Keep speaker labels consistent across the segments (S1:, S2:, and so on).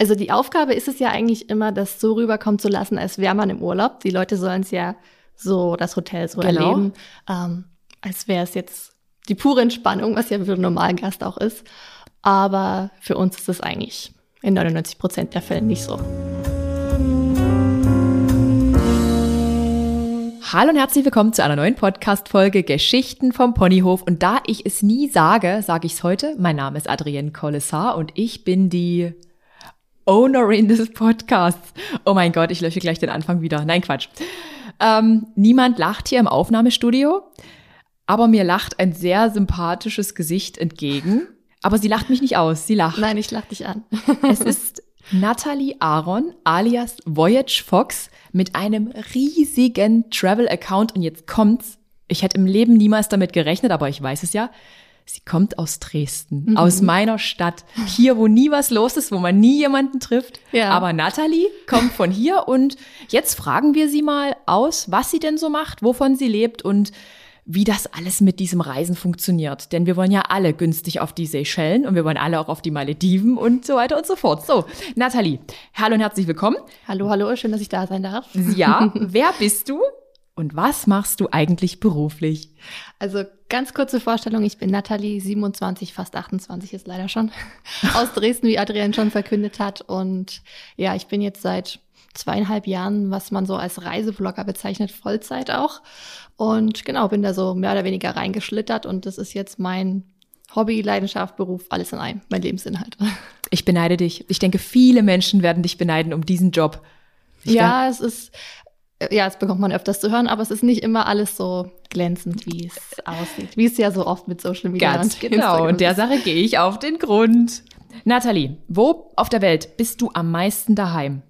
S1: Also die Aufgabe ist es ja eigentlich immer, das so rüberkommen zu lassen, als wäre man im Urlaub. Die Leute sollen es ja so, das Hotel so
S2: Genau.
S1: erleben, ähm, als wäre es jetzt die pure Entspannung, was ja für einen normalen Gast auch ist. Aber für uns ist es eigentlich in 99 Prozent der Fälle nicht so.
S2: Hallo und herzlich willkommen zu einer neuen Podcast-Folge Geschichten vom Ponyhof. Und da ich es nie sage, sage ich es heute. Mein Name ist Adrienne Collessar und ich bin die Ownerin des Podcasts. Oh mein Gott, ich lösche gleich den Anfang wieder. Nein, Quatsch. Ähm, niemand lacht hier im Aufnahmestudio, aber mir lacht ein sehr sympathisches Gesicht entgegen. Aber sie lacht mich nicht aus, sie lacht.
S1: Nein, ich lach dich an.
S2: Es ist Natalie Aaron alias Voyage Fox mit einem riesigen Travel-Account. Und jetzt kommt's. Ich hätte im Leben niemals damit gerechnet, aber ich weiß es ja. Sie kommt aus Dresden, aus meiner Stadt. Hier, wo nie was los ist, wo man nie jemanden trifft.
S1: Ja.
S2: Aber Natalie kommt von hier und jetzt fragen wir sie mal aus, was sie denn so macht, wovon sie lebt und wie das alles mit diesem Reisen funktioniert. Denn wir wollen ja alle günstig auf die Seychellen und wir wollen alle auch auf die Malediven und so weiter und so fort. So, Nathalie, hallo und herzlich willkommen.
S1: Hallo, hallo, schön, dass ich da sein darf.
S2: Ja, wer bist du und was machst du eigentlich beruflich?
S1: Also ganz kurze Vorstellung, ich bin Nathalie, 27, fast 28 ist leider schon, aus Dresden, wie Adrian schon verkündet hat. Und ja, ich bin jetzt seit zweieinhalb Jahren, was man so als Reiseblogger bezeichnet, Vollzeit auch. Und genau, bin da so mehr oder weniger reingeschlittert und das ist jetzt mein Hobby, Leidenschaft, Beruf, alles in einem, mein Lebensinhalt.
S2: Ich beneide dich. Ich denke, viele Menschen werden dich beneiden um diesen Job. Ich
S1: ja, es ist, ja, das bekommt man öfters zu hören, aber es ist nicht immer alles so glänzend, wie es aussieht. Wie es ja so oft mit Social Media
S2: Ganz
S1: und
S2: genau.
S1: Instagram
S2: Und der. Sache gehe ich auf den Grund. Nathalie, wo auf der Welt bist du am meisten daheim?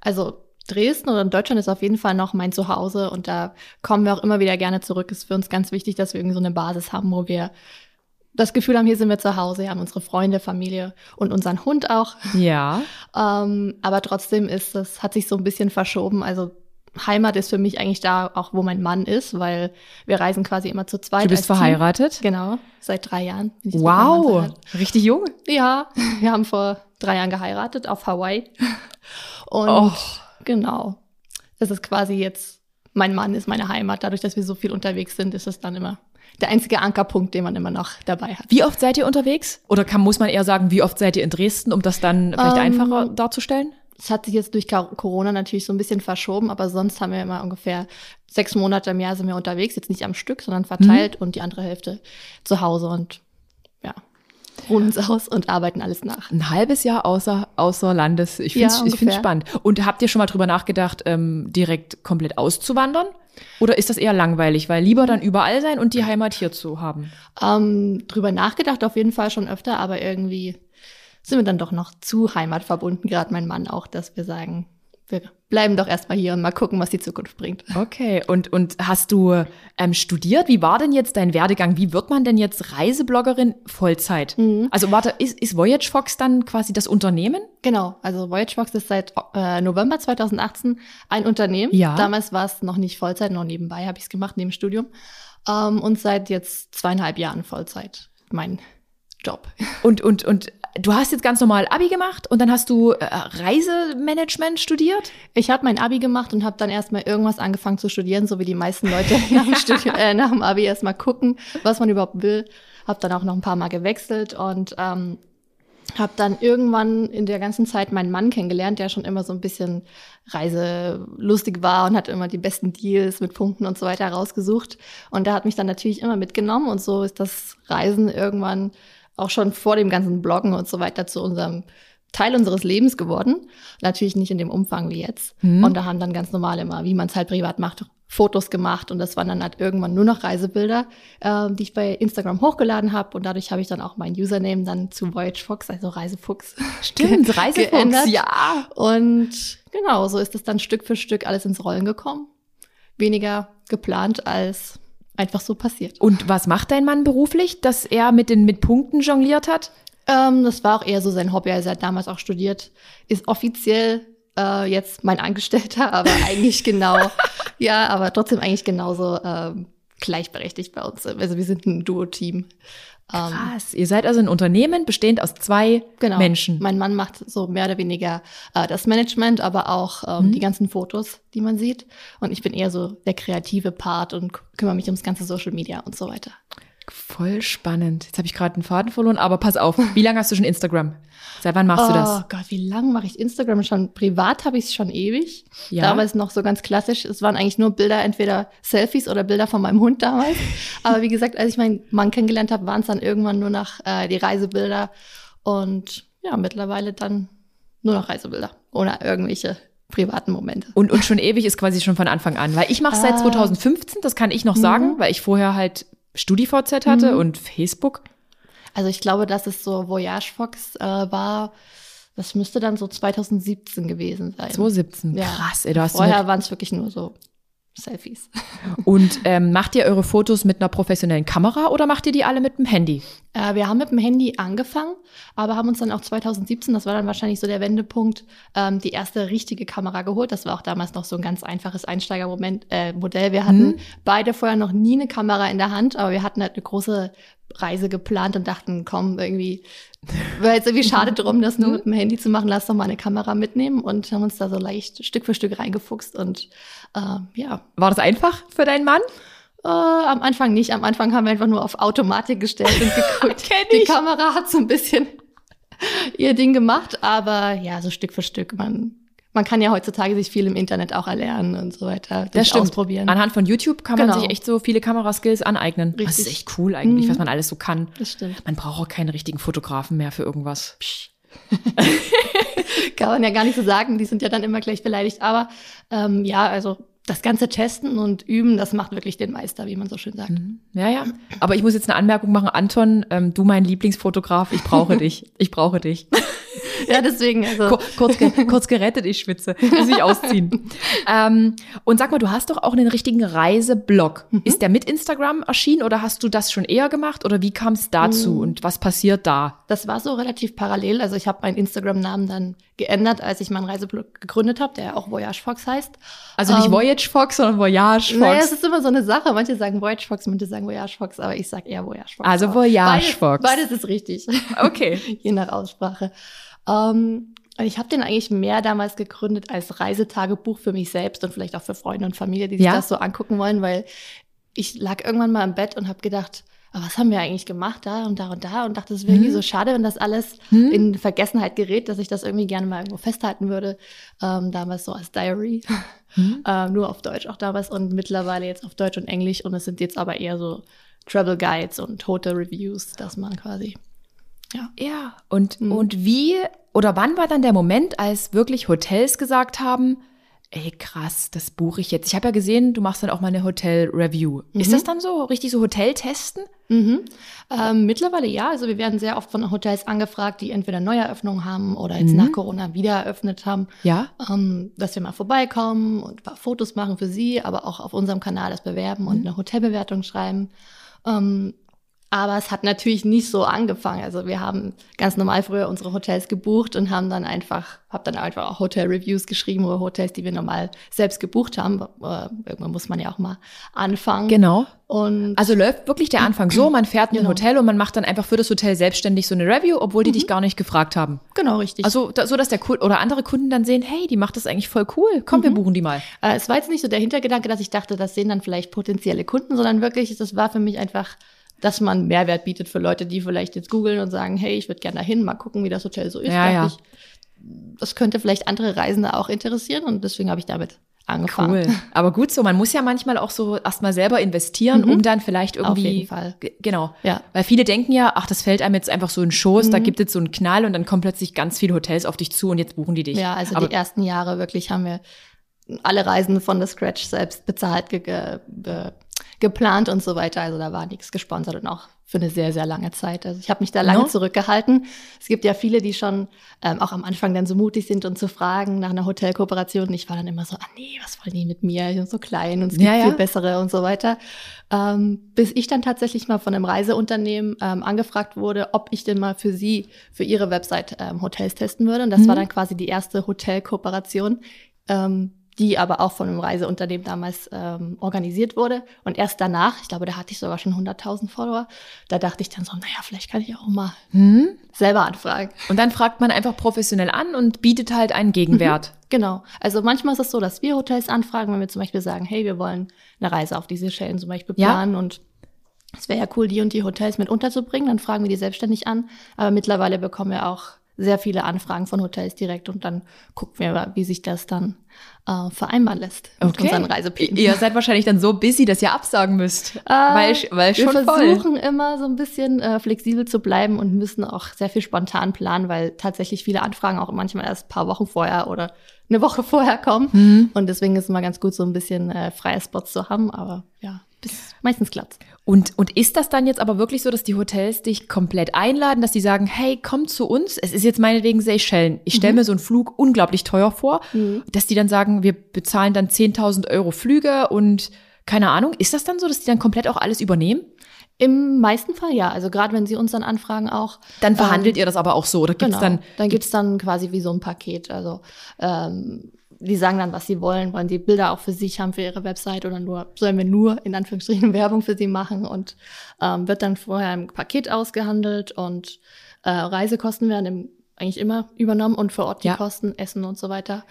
S1: Also Dresden oder Deutschland ist auf jeden Fall noch mein Zuhause und da kommen wir auch immer wieder gerne zurück. Ist für uns ganz wichtig, dass wir irgendwie so eine Basis haben, wo wir das Gefühl haben, hier sind wir zu Hause, wir haben unsere Freunde, Familie und unseren Hund auch.
S2: Ja.
S1: Ähm, aber trotzdem ist es, hat sich so ein bisschen verschoben. Also Heimat ist für mich eigentlich da, auch wo mein Mann ist, weil wir reisen quasi immer zu zweit.
S2: Du bist
S1: als Team.
S2: verheiratet?
S1: Genau, seit drei Jahren.
S2: Wow,
S1: verheiratet.
S2: richtig jung.
S1: Ja, wir haben vor drei Jahren geheiratet auf Hawaii. Und
S2: Oh.
S1: genau, das ist quasi jetzt, mein Mann ist meine Heimat. Dadurch, dass wir so viel unterwegs sind, ist es dann immer der einzige Ankerpunkt, den man immer noch dabei hat.
S2: Wie oft seid ihr unterwegs? Oder kann, muss man eher sagen, wie oft seid ihr in Dresden, um das dann vielleicht
S1: Ähm,
S2: einfacher darzustellen?
S1: Es hat sich jetzt durch Corona natürlich so ein bisschen verschoben, aber sonst haben wir immer ungefähr sechs Monate im Jahr sind wir unterwegs, jetzt nicht am Stück, sondern verteilt und die andere Hälfte zu Hause und ja, ruhen uns aus und arbeiten alles nach.
S2: Ein halbes Jahr außer, außer Landes. Ich
S1: Ja,
S2: finde es ich find's
S1: ungefähr.
S2: spannend. Und habt ihr schon mal drüber nachgedacht, ähm, direkt komplett auszuwandern? Oder ist das eher langweilig, weil lieber dann überall sein und die Heimat hier zu haben?
S1: Ähm, drüber nachgedacht auf jeden Fall schon öfter, aber irgendwie sind wir dann doch noch zu heimatverbunden, gerade mein Mann auch, dass wir sagen, wir bleiben doch erstmal hier und mal gucken, was die Zukunft bringt.
S2: Okay, und, und hast du ähm, studiert? Wie war denn jetzt dein Werdegang? Wie wird man denn jetzt Reisebloggerin Vollzeit?
S1: Mhm.
S2: Also warte, ist, ist Voyage Fox dann quasi das Unternehmen?
S1: Genau, also Voyagebox ist seit äh, November 2018 ein Unternehmen.
S2: Ja.
S1: Damals war es noch nicht Vollzeit, noch nebenbei habe ich es gemacht, neben Studium. Ähm, und seit jetzt zweieinhalb Jahren Vollzeit mein Job.
S2: Und, und, und du hast jetzt ganz normal Abi gemacht und dann hast du äh, Reisemanagement studiert?
S1: Ich habe mein Abi gemacht und habe dann erstmal irgendwas angefangen zu studieren, so wie die meisten Leute nach dem, Studium, äh, nach dem Abi erstmal gucken, was man überhaupt will. Habe dann auch noch ein paar Mal gewechselt und ähm, habe dann irgendwann in der ganzen Zeit meinen Mann kennengelernt, der schon immer so ein bisschen reiselustig war und hat immer die besten Deals mit Punkten und so weiter rausgesucht. Und der hat mich dann natürlich immer mitgenommen und so ist das Reisen irgendwann auch schon vor dem ganzen Bloggen und so weiter zu unserem Teil unseres Lebens geworden. Natürlich nicht in dem Umfang wie jetzt.
S2: Mhm.
S1: Und da haben dann ganz normal immer, wie man es halt privat macht, Fotos gemacht und das waren dann halt irgendwann nur noch Reisebilder, äh, die ich bei Instagram hochgeladen habe und dadurch habe ich dann auch mein Username dann zu Voyage Fox, also Reisefuchs.
S2: Stimmt, Reisefuchs,
S1: geändert.
S2: ja.
S1: Und genau, so ist es dann Stück für Stück alles ins Rollen gekommen. Weniger geplant als einfach so passiert.
S2: Und was macht dein Mann beruflich, dass er mit den mit Punkten jongliert hat?
S1: Ähm, das war auch eher so sein Hobby, also er hat damals auch studiert, ist offiziell äh, jetzt mein Angestellter, aber eigentlich genau, ja, aber trotzdem eigentlich genauso ähm, gleichberechtigt bei uns. Also wir sind ein Duo-Team.
S2: Ähm, Krass. Ihr seid also ein Unternehmen bestehend aus zwei genau. Menschen.
S1: Mein Mann macht so mehr oder weniger äh, das Management, aber auch ähm, mhm. die ganzen Fotos, die man sieht. Und ich bin eher so der kreative Part und kümmere mich ums ganze Social Media und so weiter.
S2: Voll spannend. Jetzt habe ich gerade einen Faden verloren, aber pass auf. Wie lange hast du schon Instagram? Seit wann machst
S1: oh
S2: du das?
S1: Oh Gott, wie lange mache ich Instagram schon? Privat habe ich es schon ewig. Ja. Damals noch so ganz klassisch. Es waren eigentlich nur Bilder, entweder Selfies oder Bilder von meinem Hund damals. aber wie gesagt, als ich meinen Mann kennengelernt habe, waren es dann irgendwann nur noch äh, die Reisebilder. Und ja, mittlerweile dann nur noch Reisebilder. Oder irgendwelche privaten Momente.
S2: Und, und schon ewig ist quasi schon von Anfang an. Weil ich mache es seit 2015, ah. das kann ich noch sagen, mhm. weil ich vorher halt StudiVZ hatte mhm. und Facebook.
S1: Also ich glaube, dass es so Voyage Fox äh, war. Das müsste dann so 2017 gewesen sein.
S2: 2017, ja. krass. Ey,
S1: Vorher waren es wirklich nur so Selfies.
S2: Und ähm, macht ihr eure Fotos mit einer professionellen Kamera oder macht ihr die alle mit dem Handy?
S1: Äh, wir haben mit dem Handy angefangen, aber haben uns dann auch 2017, das war dann wahrscheinlich so der Wendepunkt, ähm, die erste richtige Kamera geholt. Das war auch damals noch so ein ganz einfaches Einsteigermodell. Äh, wir hatten hm. beide vorher noch nie eine Kamera in der Hand, aber wir hatten halt eine große Reise geplant und dachten, komm, irgendwie, wäre jetzt irgendwie schade drum, das nur mit dem Handy zu machen, lass doch mal eine Kamera mitnehmen und haben uns da so leicht Stück für Stück reingefuchst und äh, ja.
S2: War das einfach für deinen Mann?
S1: Äh, am Anfang nicht. Am Anfang haben wir einfach nur auf Automatik gestellt und geguckt. Die Kamera hat so ein bisschen ihr Ding gemacht, aber ja, so Stück für Stück. Man man kann ja heutzutage sich viel im Internet auch erlernen und so weiter.
S2: Das stimmt. Ausprobieren. Anhand von YouTube kann genau. man sich echt so viele Kameraskills aneignen. Richtig. Das ist echt cool eigentlich, mhm. was man alles so kann.
S1: Das stimmt.
S2: Man braucht auch keine richtigen Fotografen mehr für irgendwas.
S1: kann man ja gar nicht so sagen. Die sind ja dann immer gleich beleidigt. Aber ähm, ja, also das ganze Testen und Üben, das macht wirklich den Meister, wie man so schön sagt. Mhm.
S2: Ja, ja. Aber ich muss jetzt eine Anmerkung machen. Anton, ähm, du mein Lieblingsfotograf, ich brauche dich. Ich brauche dich.
S1: ja, deswegen. Also.
S2: Kurz, kurz gerettet, ich schwitze. Muss ich ausziehen. ähm, und sag mal, du hast doch auch einen richtigen Reiseblog. Mhm. Ist der mit Instagram erschienen oder hast du das schon eher gemacht oder wie kam es dazu mhm. und was passiert da?
S1: Das war so relativ parallel. Also ich habe meinen Instagram-Namen dann geändert, als ich meinen Reiseblog gegründet habe, der auch Voyage Fox heißt.
S2: Also nicht ähm, Voyage Fox, sondern Voyage Fox. Naja,
S1: es ist immer so eine Sache. Manche sagen Voyage Fox, manche sagen Voyage Fox, aber ich sage eher Voyage Fox.
S2: Also Voyage beides, Fox.
S1: Beides ist richtig.
S2: Okay.
S1: Je nach Aussprache. Ähm, ich habe den eigentlich mehr damals gegründet als Reisetagebuch für mich selbst und vielleicht auch für Freunde und Familie, die sich ja? das so angucken wollen, weil ich lag irgendwann mal im Bett und habe gedacht, aber was haben wir eigentlich gemacht da und da und da und dachte, es wäre irgendwie hm. so schade, wenn das alles hm. in Vergessenheit gerät, dass ich das irgendwie gerne mal irgendwo festhalten würde. Ähm, damals so als Diary, hm. äh, nur auf Deutsch auch damals und mittlerweile jetzt auf Deutsch und Englisch und es sind jetzt aber eher so Travel Guides und Hotel Reviews, dass man quasi
S2: ja. Ja. Und, mhm. und wie oder wann war dann der Moment, als wirklich Hotels gesagt haben, ey krass, das buche ich jetzt. Ich habe ja gesehen, du machst dann auch mal eine Hotel-Review. Mhm. Ist das dann so richtig so Hotel-Testen?
S1: Mhm. Ähm, mittlerweile ja. Also wir werden sehr oft von Hotels angefragt, die entweder Neueröffnungen haben oder jetzt mhm. nach Corona wieder eröffnet haben.
S2: Ja.
S1: Ähm, dass wir mal vorbeikommen und ein paar Fotos machen für sie, aber auch auf unserem Kanal das bewerben und mhm. eine Hotelbewertung schreiben. Ähm, aber es hat natürlich nicht so angefangen. Also wir haben ganz normal früher unsere Hotels gebucht und haben dann einfach, habe dann einfach auch Hotel-Reviews geschrieben oder Hotels, die wir normal selbst gebucht haben. Äh, irgendwann muss man ja auch mal anfangen.
S2: Genau. Und also läuft wirklich der Anfang so, man fährt in ein genau. Hotel und man macht dann einfach für das Hotel selbstständig so eine Review, obwohl die mhm. dich gar nicht gefragt haben.
S1: Genau, richtig.
S2: Also da, so, dass der Kunde oder andere Kunden dann sehen, hey, die macht das eigentlich voll cool, komm, mhm. wir buchen die mal.
S1: Äh, es war jetzt nicht so der Hintergedanke, dass ich dachte, das sehen dann vielleicht potenzielle Kunden, sondern wirklich, das war für mich einfach dass man Mehrwert bietet für Leute, die vielleicht jetzt googeln und sagen, hey, ich würde gerne dahin, mal gucken, wie das Hotel so ist.
S2: Ja, ja.
S1: Ich, das könnte vielleicht andere Reisende auch interessieren und deswegen habe ich damit angefangen.
S2: Cool. Aber gut so, man muss ja manchmal auch so erstmal selber investieren, mhm. um dann vielleicht irgendwie.
S1: Auf jeden Fall.
S2: Genau. Ja. Weil viele denken ja, ach, das fällt einem jetzt einfach so in Schoß, mhm. da gibt es so einen Knall und dann kommen plötzlich ganz viele Hotels auf dich zu und jetzt buchen die dich.
S1: Ja, also Aber die ersten Jahre wirklich haben wir alle Reisen von der Scratch selbst bezahlt ge ge geplant und so weiter. Also da war nichts gesponsert und auch für eine sehr, sehr lange Zeit. Also ich habe mich da lange no? zurückgehalten. Es gibt ja viele, die schon ähm, auch am Anfang dann so mutig sind und zu fragen nach einer Hotelkooperation. Und ich war dann immer so, ah nee, was wollen die mit mir? Ich bin so klein und es gibt ja, viel bessere und so weiter. Ähm, bis ich dann tatsächlich mal von einem Reiseunternehmen ähm, angefragt wurde, ob ich denn mal für sie, für ihre Website ähm, Hotels testen würde. Und das mhm. war dann quasi die erste Hotelkooperation. Ähm, die aber auch von einem Reiseunternehmen damals ähm, organisiert wurde. Und erst danach, ich glaube, da hatte ich sogar schon 100.000 Follower, da dachte ich dann so, naja, vielleicht kann ich auch mal hm? selber anfragen.
S2: Und dann fragt man einfach professionell an und bietet halt einen Gegenwert.
S1: Mhm, genau. Also manchmal ist es so, dass wir Hotels anfragen, wenn wir zum Beispiel sagen, hey, wir wollen eine Reise auf diese Schellen zum Beispiel planen ja. und es wäre ja cool, die und die Hotels mit unterzubringen, dann fragen wir die selbstständig an. Aber mittlerweile bekommen wir auch sehr viele Anfragen von Hotels direkt und dann gucken wir, wie sich das dann äh, vereinbaren lässt
S2: mit okay. unseren Reiseplänen. Ihr seid wahrscheinlich dann so busy, dass ihr absagen müsst, äh, weil, weil schon
S1: Wir versuchen voll. immer so ein bisschen äh, flexibel zu bleiben und müssen auch sehr viel spontan planen, weil tatsächlich viele Anfragen auch manchmal erst ein paar Wochen vorher oder eine Woche vorher kommen. Mhm. Und deswegen ist es immer ganz gut, so ein bisschen äh, freie Spots zu haben. Aber ja, bis meistens klappt.
S2: Und, und ist das dann jetzt aber wirklich so, dass die Hotels dich komplett einladen, dass die sagen, hey, komm zu uns. Es ist jetzt meinetwegen Seychellen. Ich stelle mhm. mir so einen Flug unglaublich teuer vor, mhm. dass die dann sagen, wir bezahlen dann 10.000 Euro Flüge und keine Ahnung. Ist das dann so, dass die dann komplett auch alles übernehmen?
S1: Im meisten Fall ja. Also gerade wenn sie uns dann anfragen auch.
S2: Dann verhandelt ähm, ihr das aber auch so, oder gibt's
S1: genau,
S2: dann?
S1: Dann gibt's dann quasi wie so ein Paket. Also ähm, die sagen dann, was sie wollen, wollen die Bilder auch für sich haben für ihre Website oder nur sollen wir nur in Anführungsstrichen Werbung für sie machen und ähm, wird dann vorher im Paket ausgehandelt und äh, Reisekosten werden im eigentlich immer übernommen und vor Ort die ja. Kosten, Essen und so weiter.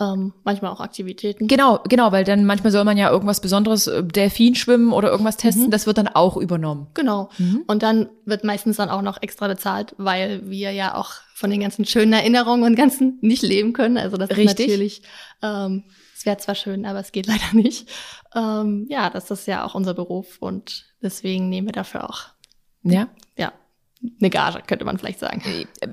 S1: Ähm, manchmal auch Aktivitäten.
S2: Genau, genau, weil dann manchmal soll man ja irgendwas Besonderes, äh, Delfin schwimmen oder irgendwas testen, mhm. das wird dann auch übernommen.
S1: Genau. Mhm. Und dann wird meistens dann auch noch extra bezahlt, weil wir ja auch von den ganzen schönen Erinnerungen und ganzen nicht leben können. Also das Richtig. ist natürlich, ähm, es wäre zwar schön, aber es geht leider nicht. Ähm, ja, das ist ja auch unser Beruf und deswegen nehmen wir dafür auch
S2: ja.
S1: Ja, eine Gage, könnte man vielleicht sagen.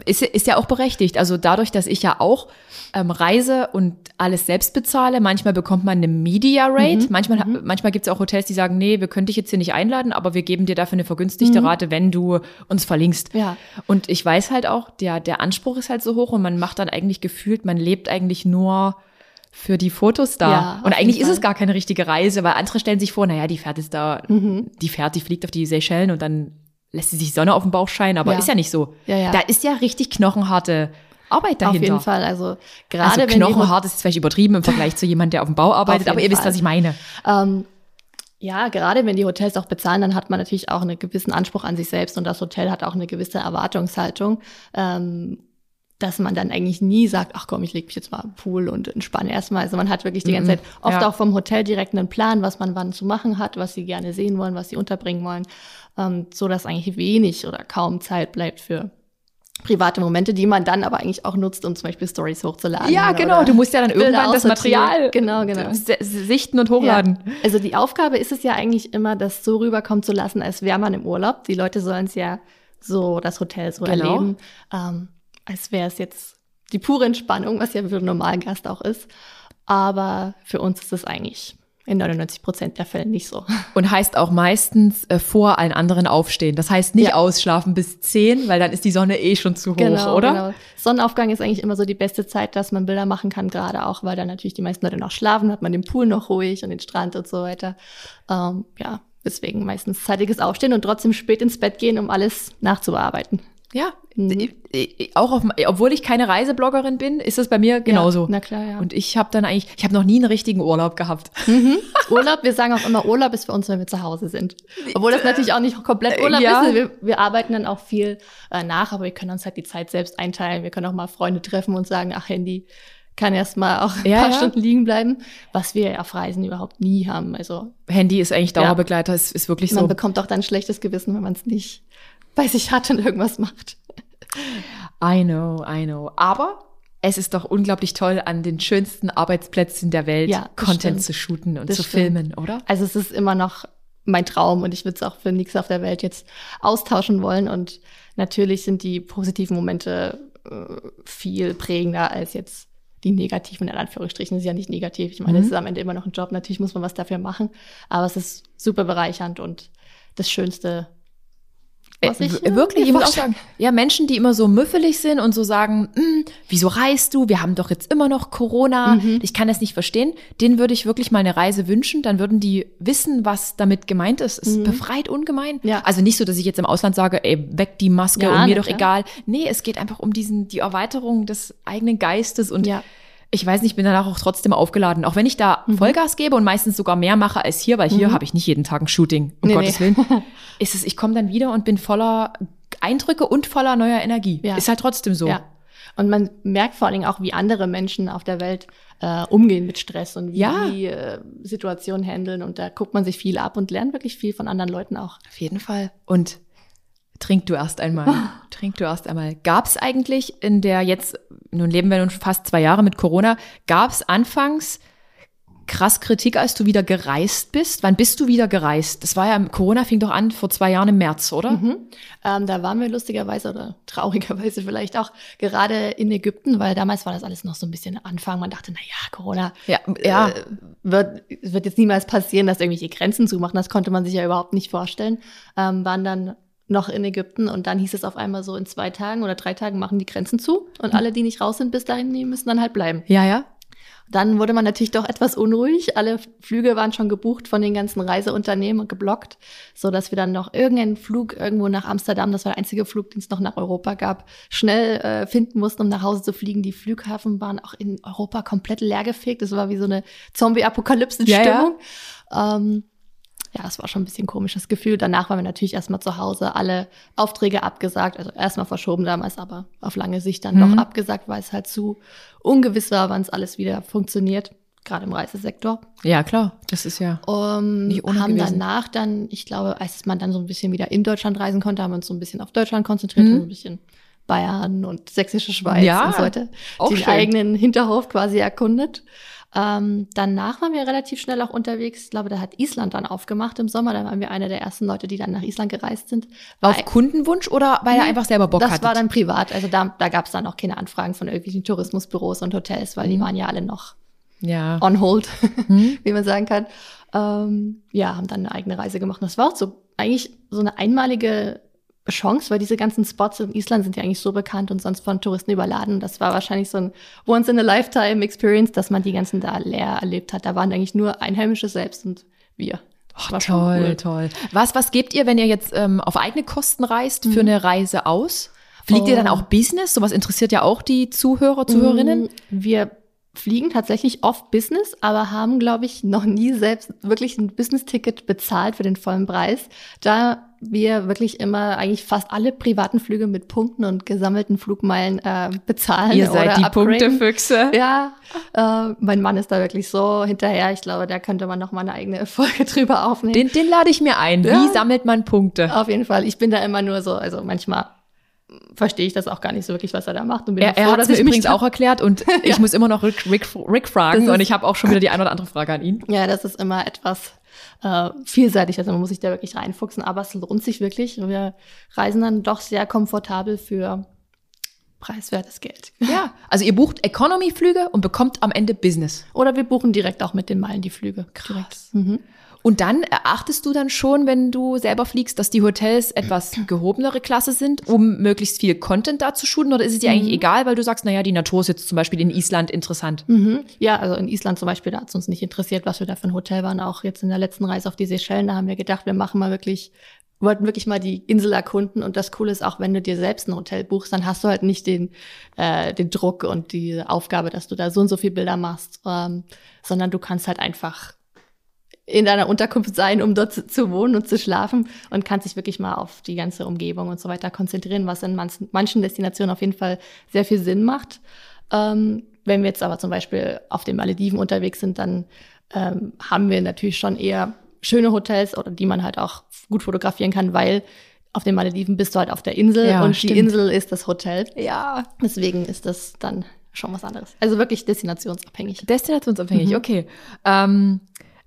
S2: Ist, ist ja auch berechtigt. Also dadurch, dass ich ja auch ähm, reise und alles selbst bezahle, manchmal bekommt man eine Media Rate. Mhm. Manchmal, mhm. manchmal gibt es auch Hotels, die sagen, nee, wir können dich jetzt hier nicht einladen, aber wir geben dir dafür eine vergünstigte mhm. Rate, wenn du uns verlinkst.
S1: Ja.
S2: Und ich weiß halt auch, der, der Anspruch ist halt so hoch und man macht dann eigentlich gefühlt, man lebt eigentlich nur für die Fotos da. Ja, und eigentlich ist es gar keine richtige Reise, weil andere stellen sich vor, naja, die fährt jetzt da, mhm. die fährt, die fliegt auf die Seychellen und dann lässt sie sich Sonne auf den Bauch scheinen, aber ja. ist ja nicht so.
S1: Ja, ja.
S2: Da ist ja richtig knochenharte Arbeit dahinter.
S1: Auf jeden Fall, also gerade
S2: also knochenhart ist vielleicht übertrieben im Vergleich zu jemandem, der auf dem Bau arbeitet, aber ihr Fall. wisst, was ich meine.
S1: Ähm, ja, gerade wenn die Hotels auch bezahlen, dann hat man natürlich auch einen gewissen Anspruch an sich selbst und das Hotel hat auch eine gewisse Erwartungshaltung. Ähm, dass man dann eigentlich nie sagt, ach komm, ich leg mich jetzt mal im Pool und entspanne erstmal. Also man hat wirklich die ganze mhm. Zeit oft ja. auch vom Hotel direkt einen Plan, was man wann zu machen hat, was sie gerne sehen wollen, was sie unterbringen wollen, ähm, so dass eigentlich wenig oder kaum Zeit bleibt für private Momente, die man dann aber eigentlich auch nutzt, um zum Beispiel Stories hochzuladen.
S2: Ja, genau. Du musst ja dann irgendwann das Material
S1: genau, genau.
S2: sichten und hochladen.
S1: Ja. Also die Aufgabe ist es ja eigentlich immer, das so rüberkommen zu lassen, als wäre man im Urlaub. Die Leute sollen es ja so, das Hotel so genau. erleben. Ähm, als wäre es jetzt die pure Entspannung, was ja für einen normalen Gast auch ist. Aber für uns ist es eigentlich in 99 Prozent der Fälle nicht so.
S2: Und heißt auch meistens äh, vor allen anderen aufstehen. Das heißt nicht ja. ausschlafen bis 10, weil dann ist die Sonne eh schon zu hoch, genau, oder? Genau.
S1: Sonnenaufgang ist eigentlich immer so die beste Zeit, dass man Bilder machen kann, gerade auch, weil dann natürlich die meisten Leute noch schlafen, hat man den Pool noch ruhig und den Strand und so weiter. Ähm, ja, deswegen meistens zeitiges Aufstehen und trotzdem spät ins Bett gehen, um alles nachzubearbeiten.
S2: Ja, mhm. auch auf, obwohl ich keine Reisebloggerin bin, ist das bei mir genauso. Ja,
S1: na klar, ja.
S2: Und ich habe dann eigentlich, ich habe noch nie einen richtigen Urlaub gehabt.
S1: Mhm. Urlaub, wir sagen auch immer, Urlaub ist für uns, wenn wir zu Hause sind. Obwohl das natürlich auch nicht komplett äh, Urlaub ja. ist. Wir, wir, arbeiten dann auch viel äh, nach, aber wir können uns halt die Zeit selbst einteilen. Wir können auch mal Freunde treffen und sagen, ach Handy, kann erst mal auch ein ja, paar ja. Stunden liegen bleiben, was wir auf Reisen überhaupt nie haben. Also
S2: Handy ist eigentlich Dauerbegleiter, ja. ist, ist wirklich so.
S1: Man bekommt auch dann schlechtes Gewissen, wenn man es nicht bei sich hat und irgendwas macht.
S2: I know, I know. Aber es ist doch unglaublich toll, an den schönsten Arbeitsplätzen der Welt ja, Content stimmt. zu shooten und das zu stimmt. filmen, oder?
S1: Also es ist immer noch mein Traum und ich würde es auch für nichts auf der Welt jetzt austauschen wollen. Und natürlich sind die positiven Momente äh, viel prägender als jetzt die negativen, in Anführungsstrichen, das ist ja nicht negativ. Ich meine, es mhm. ist am Ende immer noch ein Job, natürlich muss man was dafür machen, aber es ist super bereichernd und das Schönste,
S2: was äh, ich, wirklich, ich muss auch sagen, ja, Menschen, die immer so müffelig sind und so sagen, hm, wieso reist du? Wir haben doch jetzt immer noch Corona. Mhm. Ich kann das nicht verstehen. Denen würde ich wirklich mal eine Reise wünschen. Dann würden die wissen, was damit gemeint ist. Es mhm. befreit ungemein. Ja. Also nicht so, dass ich jetzt im Ausland sage, ey, weg die Maske ja, und mir doch klar. egal. Nee, es geht einfach um diesen, die Erweiterung des eigenen Geistes und
S1: ja
S2: ich weiß nicht, bin danach auch trotzdem aufgeladen. Auch wenn ich da
S1: Mhm.
S2: Vollgas gebe und meistens sogar mehr mache als hier, weil hier habe ich nicht jeden Tag ein Shooting, um
S1: Nee,
S2: Gottes
S1: nee.
S2: Willen. Ist es, ich komme dann wieder und bin voller Eindrücke und voller neuer Energie.
S1: Ja.
S2: Ist halt trotzdem so.
S1: Ja. Und man merkt vor allen Dingen auch, wie andere Menschen auf der Welt äh, umgehen mit Stress und wie
S2: Ja.
S1: die äh, Situationen handeln. Und da guckt man sich viel ab und lernt wirklich viel von anderen Leuten auch.
S2: Auf jeden Fall. Und trink du erst einmal. trink du erst einmal. Gab es eigentlich in der jetzt, nun leben wir nun fast zwei Jahre mit Corona, gab es anfangs krass Kritik, als du wieder gereist bist? Wann bist du wieder gereist? Das war ja, Corona fing doch an vor zwei Jahren im März, oder?
S1: Mhm. Ähm, da waren wir lustigerweise oder traurigerweise vielleicht auch gerade in Ägypten, weil damals war das alles noch so ein bisschen Anfang. Man dachte, na ja, Corona
S2: Ja, ja.
S1: äh, wird, wird jetzt niemals passieren, dass irgendwelche Grenzen zumachen. Das konnte man sich ja überhaupt nicht vorstellen. Ähm, waren dann noch in Ägypten und dann hieß es auf einmal so, in zwei Tagen oder drei Tagen machen die Grenzen zu und alle, die nicht raus sind bis dahin, die müssen dann halt bleiben.
S2: Ja, ja.
S1: Dann wurde man natürlich doch etwas unruhig. Alle Flüge waren schon gebucht von den ganzen Reiseunternehmen und geblockt, so dass wir dann noch irgendeinen Flug irgendwo nach Amsterdam, das war der einzige Flug, den es noch nach Europa gab, schnell äh, finden mussten, um nach Hause zu fliegen. Die Flughafen waren auch in Europa komplett leergefegt. Das war wie so eine Zombie-Apokalypsen-Stimmung. Ähm, ja, das war schon ein bisschen komisches Gefühl. Danach waren wir natürlich erstmal zu Hause, alle Aufträge abgesagt, also erstmal verschoben damals, aber auf lange Sicht dann
S2: Mhm.
S1: doch abgesagt, weil es halt zu ungewiss war, wann es alles wieder funktioniert, gerade im Reisesektor.
S2: Ja, klar. Das ist ja.
S1: Um,
S2: Nicht ohne
S1: haben
S2: gewesen.
S1: danach dann, ich glaube, als man dann so ein bisschen wieder in Deutschland reisen konnte, haben wir uns so ein bisschen auf Deutschland konzentriert
S2: Mhm.
S1: und so ein bisschen Bayern und Sächsische Schweiz
S2: Ja,
S1: und so weiter. Den
S2: schön.
S1: eigenen Hinterhof quasi erkundet. Ähm, danach waren wir relativ schnell auch unterwegs. Ich glaube, da hat Island dann aufgemacht im Sommer. Da waren wir eine der ersten Leute, die dann nach Island gereist sind. War
S2: Auf Kundenwunsch oder weil er einfach selber Bock
S1: das
S2: hatte?
S1: war dann privat. Also da, da gab es dann auch keine Anfragen von irgendwelchen Tourismusbüros und Hotels, weil die
S2: Mhm.
S1: waren ja alle noch
S2: ja.
S1: on hold,
S2: Hm?
S1: wie man sagen kann. Ähm, ja, haben dann eine eigene Reise gemacht. Und das war auch so eigentlich so eine einmalige Chance, weil diese ganzen Spots in Island sind ja eigentlich so bekannt und sonst von Touristen überladen. Das war wahrscheinlich so ein Once-in-a-Lifetime-Experience, dass man die ganzen da leer erlebt hat. Da waren eigentlich nur Einheimische selbst und wir.
S2: Ach, toll,
S1: cool.
S2: toll. Was, was gebt ihr, wenn ihr jetzt ähm, auf eigene Kosten reist für eine Reise aus? Fliegt ihr dann
S1: Mhm. Oh.
S2: auch Business? Sowas interessiert ja auch die Zuhörer, Zuhörerinnen.
S1: Mm, Wir fliegen tatsächlich oft Business, aber haben, glaube ich, noch nie selbst wirklich ein Business-Ticket bezahlt für den vollen Preis, da wir wirklich immer eigentlich fast alle privaten Flüge mit Punkten und gesammelten Flugmeilen äh, bezahlen.
S2: Ihr seid
S1: oder
S2: die
S1: upgraden.
S2: Punktefüchse.
S1: Ja, äh, mein Mann ist da wirklich so hinterher. Ich glaube, da könnte man noch mal eine eigene Folge drüber aufnehmen.
S2: Den, den lade ich mir ein.
S1: Ja.
S2: Wie sammelt man Punkte?
S1: Auf jeden Fall. Ich bin da immer nur so, also manchmal verstehe ich das auch gar nicht so wirklich, was er da macht. Und bin
S2: Er, er hat es mir übrigens auch erklärt und ich muss immer noch Rick, Rick, Rick fragen und ich habe auch schon wieder die eine oder andere Frage an ihn.
S1: Ja, das ist immer etwas äh, vielseitig. Also man muss sich da wirklich reinfuchsen, aber es lohnt sich wirklich. Wir reisen dann doch sehr komfortabel für preiswertes Geld.
S2: Ja, also ihr bucht Economy-Flüge und bekommt am Ende Business.
S1: Oder wir buchen direkt auch mit den Meilen die Flüge. Krass. Mhm.
S2: Und dann erachtest du dann schon, wenn du selber fliegst, dass die Hotels etwas gehobenere Klasse sind, um möglichst viel Content da zu shooten? Oder ist es dir eigentlich egal, weil du sagst, naja, die Natur ist jetzt zum Beispiel in Island interessant?
S1: Mhm. Ja, also in Island zum Beispiel, da hat es uns nicht interessiert, was wir da für ein Hotel waren. Auch jetzt in der letzten Reise auf die Seychellen, da haben wir gedacht, wir machen mal wirklich, wollten wirklich mal die Insel erkunden. Und das Coole ist auch, wenn du dir selbst ein Hotel buchst, dann hast du halt nicht den, äh, den Druck und die Aufgabe, dass du da so und so viel Bilder machst, ähm, sondern du kannst halt einfach in deiner Unterkunft sein, um dort zu, zu wohnen und zu schlafen und kannst dich wirklich mal auf die ganze Umgebung und so weiter konzentrieren, was in manchen, manchen Destinationen auf jeden Fall sehr viel Sinn macht. Ähm, wenn wir jetzt aber zum Beispiel auf den Malediven unterwegs sind, dann ähm, haben wir natürlich schon eher schöne Hotels oder die man halt auch gut fotografieren kann, weil auf den Malediven bist du halt auf der Insel
S2: Ja,
S1: und
S2: stimmt.
S1: die Insel ist das Hotel.
S2: Ja.
S1: Deswegen ist das dann schon was anderes. Also wirklich destinationsabhängig.
S2: Destinationsabhängig,
S1: Mhm.
S2: okay. Ähm,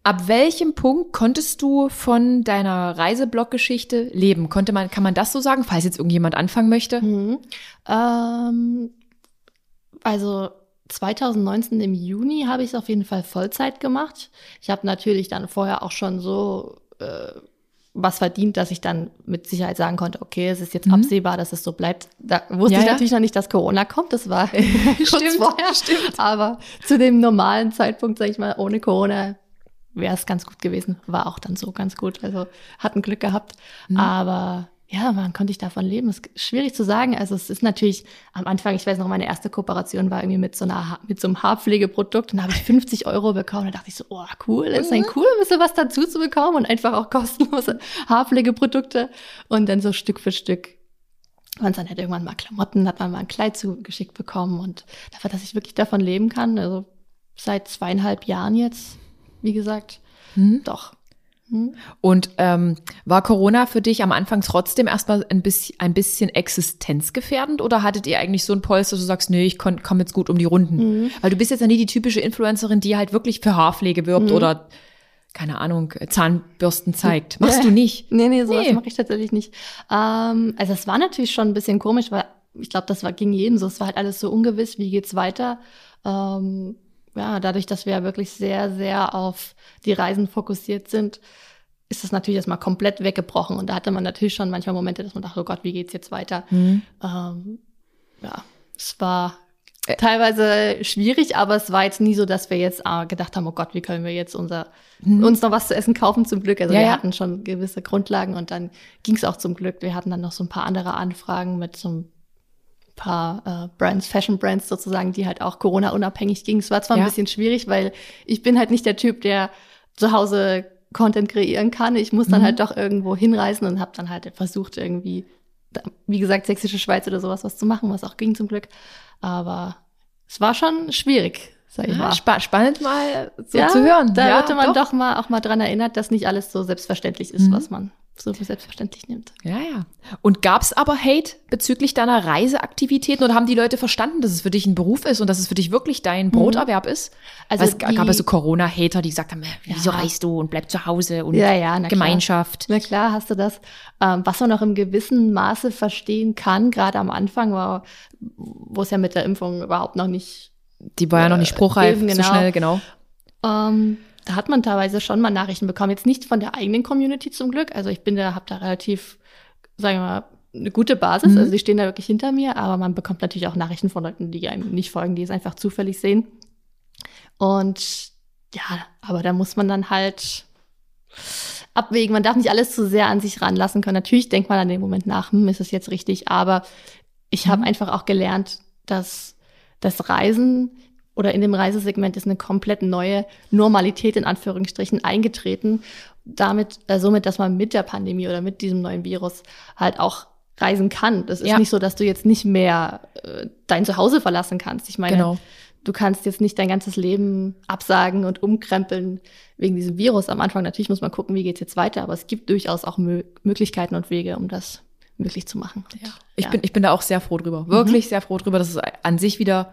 S2: ab welchem Punkt konntest du von deiner Reiseblog-Geschichte leben? Konnte man, kann man das so sagen, falls jetzt irgendjemand anfangen möchte?
S1: Mhm. Ähm, also 2019 im Juni habe ich es auf jeden Fall Vollzeit gemacht. Ich habe natürlich dann vorher auch schon so äh, was verdient, dass ich dann mit Sicherheit sagen konnte, okay, es ist jetzt
S2: Mhm.
S1: absehbar, dass es so bleibt. Da wusste
S2: Ja,
S1: ich
S2: ja.
S1: natürlich noch nicht, dass Corona kommt. Das war kurz
S2: Stimmt,
S1: vorher. Aber zu dem normalen Zeitpunkt, sage ich mal, ohne Corona wäre es ganz gut gewesen. War auch dann so ganz gut. Also hatten Glück gehabt.
S2: Mhm.
S1: Aber ja, wann konnte ich davon leben? Das ist schwierig zu sagen. Also es ist natürlich am Anfang, ich weiß noch, meine erste Kooperation war irgendwie mit so einer mit so einem Haarpflegeprodukt und da habe ich 50 Euro bekommen. Da dachte ich so, oh cool, ist ein mhm. cool, ein bisschen was dazu zu bekommen und einfach auch kostenlose Haarpflegeprodukte und dann so Stück für Stück man dann halt irgendwann mal Klamotten, hat man mal ein Kleid zugeschickt bekommen und dafür, dass ich wirklich davon leben kann, also seit zweieinhalb Jahren jetzt, wie gesagt, hm. doch.
S2: Hm. Und ähm, war Corona für dich am Anfang trotzdem erstmal ein bisschen, ein bisschen existenzgefährdend oder hattet ihr eigentlich so ein Polster, dass du sagst, nee, ich komme jetzt gut um die Runden? Mhm. Weil du bist jetzt ja nie die typische Influencerin, die halt wirklich für Haarpflege wirbt mhm. oder keine Ahnung, Zahnbürsten zeigt. Machst du nicht?
S1: Nee, nee, sowas nee. mache ich tatsächlich nicht. Ähm, also es war natürlich schon ein bisschen komisch, weil ich glaube, das war, ging jedem so. Es war halt alles so ungewiss, wie geht's weiter. Ähm, ja, dadurch, dass wir ja wirklich sehr, sehr auf die Reisen fokussiert sind, ist das natürlich erstmal komplett weggebrochen. Und da hatte man natürlich schon manchmal Momente, dass man dachte, oh Gott, wie geht's jetzt weiter? Mhm. Ähm, ja, es war teilweise schwierig, aber es war jetzt nie so, dass wir jetzt äh, gedacht haben, oh Gott, wie können wir jetzt unser, mhm. uns noch was zu essen kaufen zum Glück. Also ja, wir ja. hatten schon gewisse Grundlagen und dann ging es auch zum Glück. Wir hatten dann noch so ein paar andere Anfragen mit so ein paar äh, Brands, Fashion Brands sozusagen, die halt auch Corona-unabhängig gingen. Es war zwar ja. ein bisschen schwierig, weil ich bin halt nicht der Typ, der zu Hause Content kreieren kann. Ich muss dann mhm. halt doch irgendwo hinreisen und habe dann halt versucht, irgendwie, wie gesagt, sächsische Schweiz oder sowas was zu machen, was auch ging zum Glück. Aber es war schon schwierig, sag ich ja, mal.
S2: Spa spannend mal so ja, zu hören.
S1: Da ja, wird man doch. doch. mal auch mal dran erinnert, dass nicht alles so selbstverständlich ist, mhm. was man so für selbstverständlich nimmt.
S2: Ja, ja. Und gab es aber Hate bezüglich deiner Reiseaktivitäten oder haben die Leute verstanden, dass es für dich ein Beruf ist und dass es für dich wirklich dein mhm. Broterwerb mhm. ist? Also es gab es so Corona-Hater, die gesagt haben, wieso ja. reist du und bleib zu Hause und
S1: ja, ja,
S2: na Gemeinschaft.
S1: Klar. Na klar, hast du das. Ähm, was man noch im gewissen Maße verstehen kann, gerade am Anfang, wo es ja mit der Impfung überhaupt noch nicht
S2: die war ja noch nicht äh, spruchreif, eben, genau. so schnell, genau.
S1: Ähm, da hat man teilweise schon mal Nachrichten bekommen. Jetzt nicht von der eigenen Community zum Glück. Also ich bin da, habe da relativ, sagen wir mal, eine gute Basis. Mhm. Also die stehen da wirklich hinter mir, aber man bekommt natürlich auch Nachrichten von Leuten, die einem nicht folgen, die es einfach zufällig sehen. Und ja, aber da muss man dann halt abwägen. Man darf nicht alles zu sehr an sich ranlassen können. Natürlich denkt man an den Moment nach, hm, ist es jetzt richtig, aber ich mhm. habe einfach auch gelernt, dass das Reisen oder in dem Reisesegment ist eine komplett neue Normalität in Anführungsstrichen eingetreten. Damit, äh, somit, dass man mit der Pandemie oder mit diesem neuen Virus halt auch reisen kann. Das ist ja. nicht so, dass du jetzt nicht mehr äh, dein Zuhause verlassen kannst. Ich meine, genau. du kannst jetzt nicht dein ganzes Leben absagen und umkrempeln wegen diesem Virus. Am Anfang natürlich muss man gucken, wie geht's jetzt weiter, aber es gibt durchaus auch Mö Möglichkeiten und Wege, um das möglich zu machen.
S2: Ja. Ich, ja. Bin, ich bin da auch sehr froh drüber. Wirklich mhm. sehr froh drüber, dass es an sich wieder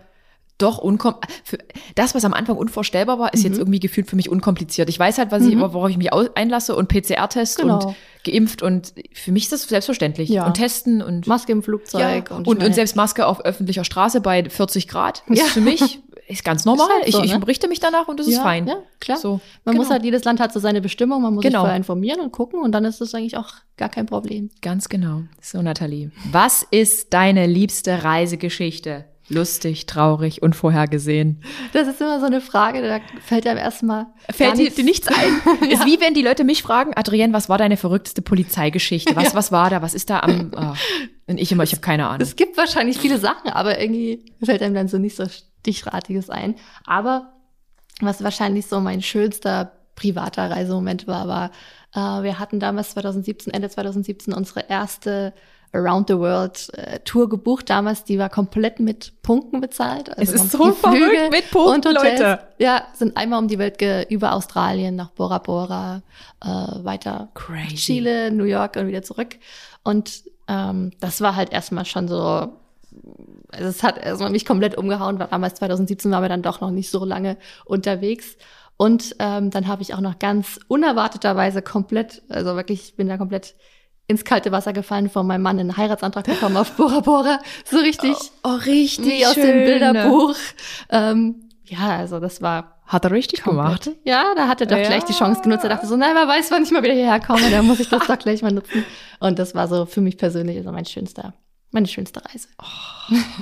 S2: doch unkom für das, was am Anfang unvorstellbar war, ist mhm. jetzt irgendwie gefühlt für mich unkompliziert. Ich weiß halt, was ich, mhm. worauf ich mich einlasse und PCR-Test genau. und geimpft und für mich ist das selbstverständlich. Ja. Und testen und
S1: Maske im Flugzeug
S2: ja. und, und, und, selbst Maske auf öffentlicher Straße bei 40 Grad ist ja. für mich ist ganz normal. Ist halt so, ich, ich ne? richte mich danach und das ist fein.
S1: Ja, klar. So, man genau. muss halt, jedes Land hat so seine Bestimmung, man muss genau. sich vorher informieren und gucken und dann ist das eigentlich auch gar kein Problem.
S2: Ganz genau. So, Nathalie. Was ist deine liebste Reisegeschichte? Lustig, traurig, unvorhergesehen?
S1: Das ist immer so eine Frage, da fällt einem erstmal.
S2: Fällt dir nichts, nichts ein? ja. Ist wie wenn die Leute mich fragen, Adrienne, was war deine verrückteste Polizeigeschichte? Was, ja. was war da? Was ist da am. Oh. Und ich immer, ich habe keine Ahnung.
S1: Es gibt wahrscheinlich viele Sachen, aber irgendwie fällt einem dann so nicht so Stichratiges ein. Aber was wahrscheinlich so mein schönster privater Reisemoment war, war, äh, wir hatten damals 2017, Ende 2017 unsere erste Around the World äh, Tour gebucht damals, die war komplett mit Punkten bezahlt.
S2: Also es ist so verrückt mit Punkten, Leute.
S1: Ja, sind einmal um die Welt ge über Australien nach Bora Bora, äh, weiter
S2: Crazy.
S1: Chile, New York und wieder zurück. Und ähm, das war halt erstmal schon so, also es hat erstmal mich komplett umgehauen, weil damals 2017 waren wir dann doch noch nicht so lange unterwegs. Und ähm, dann habe ich auch noch ganz unerwarteterweise komplett, also wirklich, ich bin da komplett ins kalte Wasser gefallen, von meinem Mann einen Heiratsantrag bekommen auf Bora Bora. So richtig.
S2: Oh, oh richtig. Wie
S1: aus dem Bilderbuch. Ähm, ja, also das war.
S2: Hat er richtig komplett. gemacht?
S1: Ja, da hat er doch ja. gleich die Chance genutzt. Er dachte so, nein, wer weiß, wann ich mal wieder hierher komme, dann muss ich das doch gleich mal nutzen. Und das war so für mich persönlich also mein schönster Meine schönste Reise.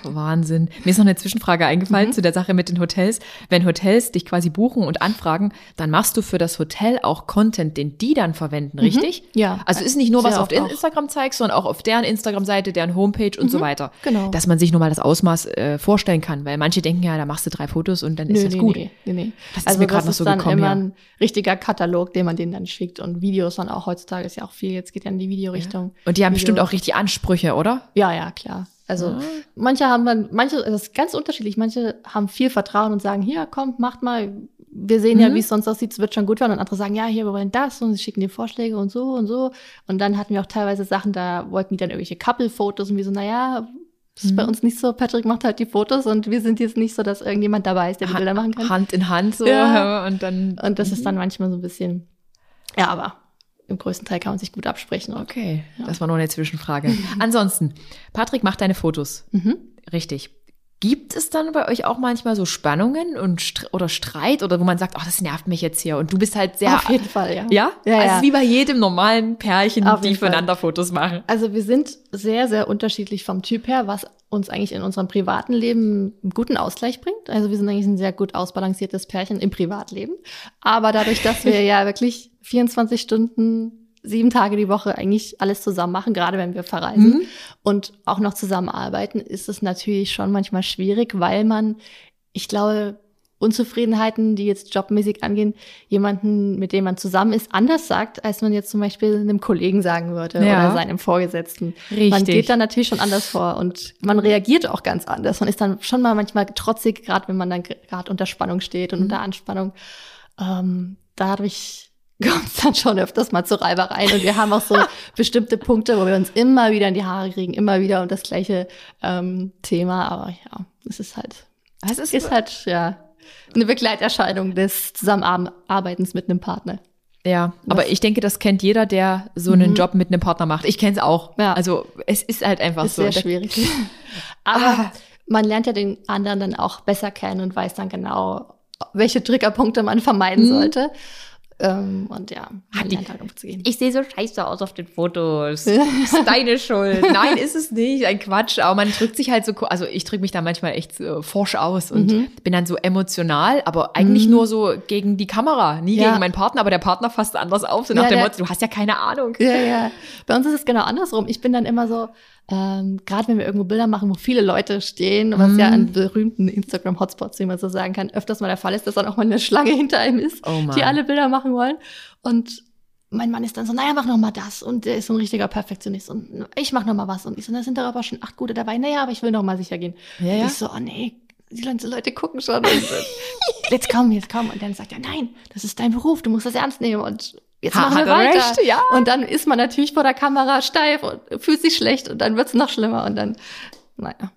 S2: Wahnsinn. Mir ist noch eine Zwischenfrage eingefallen
S1: Mhm.
S2: zu der Sache mit den Hotels. Wenn Hotels dich quasi buchen und anfragen, dann machst du für das Hotel auch Content, den die dann verwenden, richtig?
S1: Mhm. Ja.
S2: Also ist nicht nur, was du auf
S1: auch.
S2: Instagram zeigst, sondern auch auf deren Instagram-Seite, deren Homepage und so weiter.
S1: genau.
S2: Dass man sich nur mal das Ausmaß äh, vorstellen kann, weil manche denken ja, da machst du drei Fotos und dann ist das
S1: nee,
S2: gut.
S1: Nee, nee, nee.
S2: Das ist
S1: also
S2: mir grad noch
S1: ist
S2: so
S1: dann
S2: gekommen,
S1: immer
S2: ja.
S1: ein richtiger Katalog, den man denen dann schickt und Videos dann auch heutzutage ist ja auch viel, jetzt geht ja in die Videorichtung.
S2: Und die haben
S1: Video.
S2: bestimmt auch richtig Ansprüche, oder?
S1: Ja, ja, klar. Also
S2: Ah.
S1: manche haben dann, manche, das ist ganz unterschiedlich, manche haben viel Vertrauen und sagen, hier, kommt, macht mal, wir sehen ja,
S2: Mhm.
S1: wie es sonst aussieht, es wird schon gut werden. Und andere sagen, ja, hier, wir wollen das und sie schicken dir Vorschläge und so und so. Und dann hatten wir auch teilweise Sachen, da wollten die dann irgendwelche Couple-Fotos und wir so, naja, das ist bei
S2: Mhm.
S1: uns nicht so, Patrick macht halt die Fotos und wir sind jetzt nicht so, dass irgendjemand dabei ist, der die Bilder machen kann.
S2: Hand in Hand so
S1: Ja.
S2: und dann.
S1: Und das ist dann manchmal so ein bisschen, ja, aber im größten Teil kann man sich gut absprechen.
S2: Okay,
S1: Ja.
S2: das war nur eine Zwischenfrage. Ansonsten, Patrick macht deine Fotos.
S1: mhm.
S2: Richtig. Gibt es dann bei euch auch manchmal so Spannungen und oder Streit oder wo man sagt, ach, das nervt mich jetzt hier und du bist halt sehr.
S1: Auf jeden Fall, ja.
S2: ja?
S1: Ja,
S2: also
S1: ja.
S2: es ist wie bei jedem normalen Pärchen,
S1: Auf
S2: die
S1: jeden Fall.
S2: Fotos machen.
S1: Also wir sind sehr, sehr unterschiedlich vom Typ her, was uns eigentlich in unserem privaten Leben einen guten Ausgleich bringt. Also wir sind eigentlich ein sehr gut ausbalanciertes Pärchen im Privatleben. Aber dadurch, dass wir ja wirklich 24 Stunden, sieben Tage die Woche eigentlich alles zusammen machen, gerade wenn wir verreisen
S2: Mhm.
S1: und auch noch zusammenarbeiten, ist es natürlich schon manchmal schwierig, weil man, ich glaube, Unzufriedenheiten, die jetzt jobmäßig angehen, jemanden, mit dem man zusammen ist, anders sagt, als man jetzt zum Beispiel einem Kollegen sagen würde
S2: Ja.
S1: oder seinem Vorgesetzten.
S2: Richtig.
S1: Man geht dann natürlich schon anders vor und man reagiert auch ganz anders. Man ist dann schon mal manchmal trotzig, gerade wenn man dann gerade unter Spannung steht und
S2: Mhm.
S1: unter Anspannung. Ähm, dadurch kommt es dann schon öfters mal zu Reibereien und wir haben auch so bestimmte Punkte, wo wir uns immer wieder in die Haare kriegen, immer wieder um das gleiche ähm, Thema. Aber ja, es ist halt,
S2: Das ist,
S1: ist halt ja eine Begleiterscheinung des Zusammenarbeitens mit einem Partner.
S2: ja, aber ich denke, das kennt jeder, der so einen
S1: Mhm.
S2: Job mit einem Partner macht. Ich kenne es auch.
S1: Ja.
S2: Also es ist halt einfach
S1: ist
S2: so.
S1: sehr schwierig. Aber
S2: Ah.
S1: man lernt ja den anderen dann auch besser kennen und weiß dann genau, welche Triggerpunkte man vermeiden
S2: Mhm.
S1: sollte. Ähm, und ja, man
S2: die-
S1: lernt halt umzugehen.
S2: Ich sehe so scheiße aus auf den Fotos. ist deine Schuld. Nein, ist es nicht. Ein Quatsch. Aber man drückt sich halt so, also ich drücke mich da manchmal echt so forsch aus und
S1: Mhm.
S2: bin dann so emotional, aber eigentlich nur so gegen die Kamera, nie
S1: Ja.
S2: gegen meinen Partner, aber der Partner fasst anders auf, so nach
S1: Ja,
S2: dem Motto, du hast ja keine Ahnung.
S1: Ja, ja. Bei uns ist es genau andersrum. Ich bin dann immer so, ähm, gerade wenn wir irgendwo Bilder machen, wo viele Leute stehen, was ja
S2: Mhm.
S1: an berühmten Instagram-Hotspots, wie man so sagen kann, öfters mal der Fall ist, dass dann auch mal eine Schlange hinter einem ist,
S2: Oh
S1: die alle Bilder machen wollen. Und mein Mann ist dann so, naja, mach noch mal das. Und der ist so ein richtiger Perfektionist. Und ich mach noch mal was. Und ich so, da sind doch aber schon acht gute dabei. Naja, aber ich will noch mal sicher gehen.
S2: Ja,
S1: Und
S2: ja.
S1: ich so, oh nee, die ganzen Leute gucken schon. Und, jetzt komm, jetzt komm. Und dann sagt er, nein, das ist dein Beruf, du musst das ernst nehmen. Und jetzt
S2: Ha-
S1: machen wir
S2: er
S1: weiter.
S2: recht, ja.
S1: Und dann ist man natürlich vor der Kamera steif und fühlt sich schlecht. Und dann wird's noch schlimmer. Und dann, naja.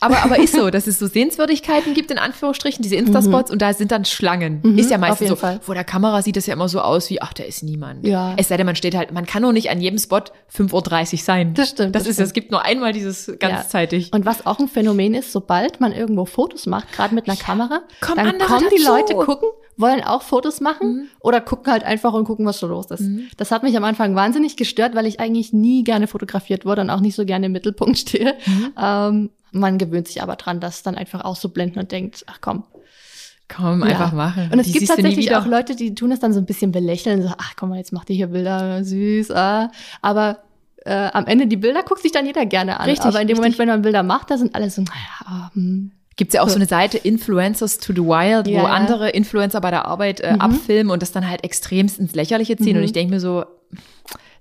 S2: Aber, aber ist so, dass es so Sehenswürdigkeiten gibt, in Anführungsstrichen, diese Instaspots, und da sind dann Schlangen.
S1: Mhm,
S2: ist ja meistens so.
S1: Fall.
S2: Vor der Kamera sieht es ja immer so aus wie, ach, da ist niemand.
S1: Ja.
S2: Es sei denn, man steht halt, man kann nur nicht an jedem Spot 5.30 Uhr sein.
S1: Das stimmt,
S2: Das,
S1: das
S2: ist, es gibt nur einmal dieses ganzzeitig.
S1: Und was auch ein Phänomen ist, sobald man irgendwo Fotos macht, gerade mit einer Kamera,
S2: kommen
S1: dann kommen die
S2: dazu.
S1: Leute gucken, wollen auch Fotos machen oder gucken halt einfach und gucken, was so los ist.
S2: Mhm.
S1: Das hat mich am Anfang wahnsinnig gestört, weil ich eigentlich nie gerne fotografiert wurde und auch nicht so gerne im Mittelpunkt stehe.
S2: Mhm.
S1: Ähm, man gewöhnt sich aber dran, das dann einfach auszublenden und denkt, ach komm.
S2: Komm,
S1: Ja.
S2: einfach machen.
S1: Und es
S2: Die
S1: gibt tatsächlich auch Leute, die tun es dann so ein bisschen belächeln, so, ach komm mal, jetzt macht ihr hier Bilder, süß, ah. Aber äh, am Ende die Bilder guckt sich dann jeder gerne an.
S2: Richtig,
S1: aber in dem Moment,
S2: richtig.
S1: wenn man Bilder macht, da sind alle so, naja, hm.
S2: Gibt's ja auch so eine Seite Influencers to the Wild,
S1: Ja,
S2: wo
S1: ja.
S2: andere Influencer bei der Arbeit äh,
S1: Mhm.
S2: abfilmen und das dann halt extremst ins Lächerliche ziehen.
S1: Mhm.
S2: Und ich denke mir so,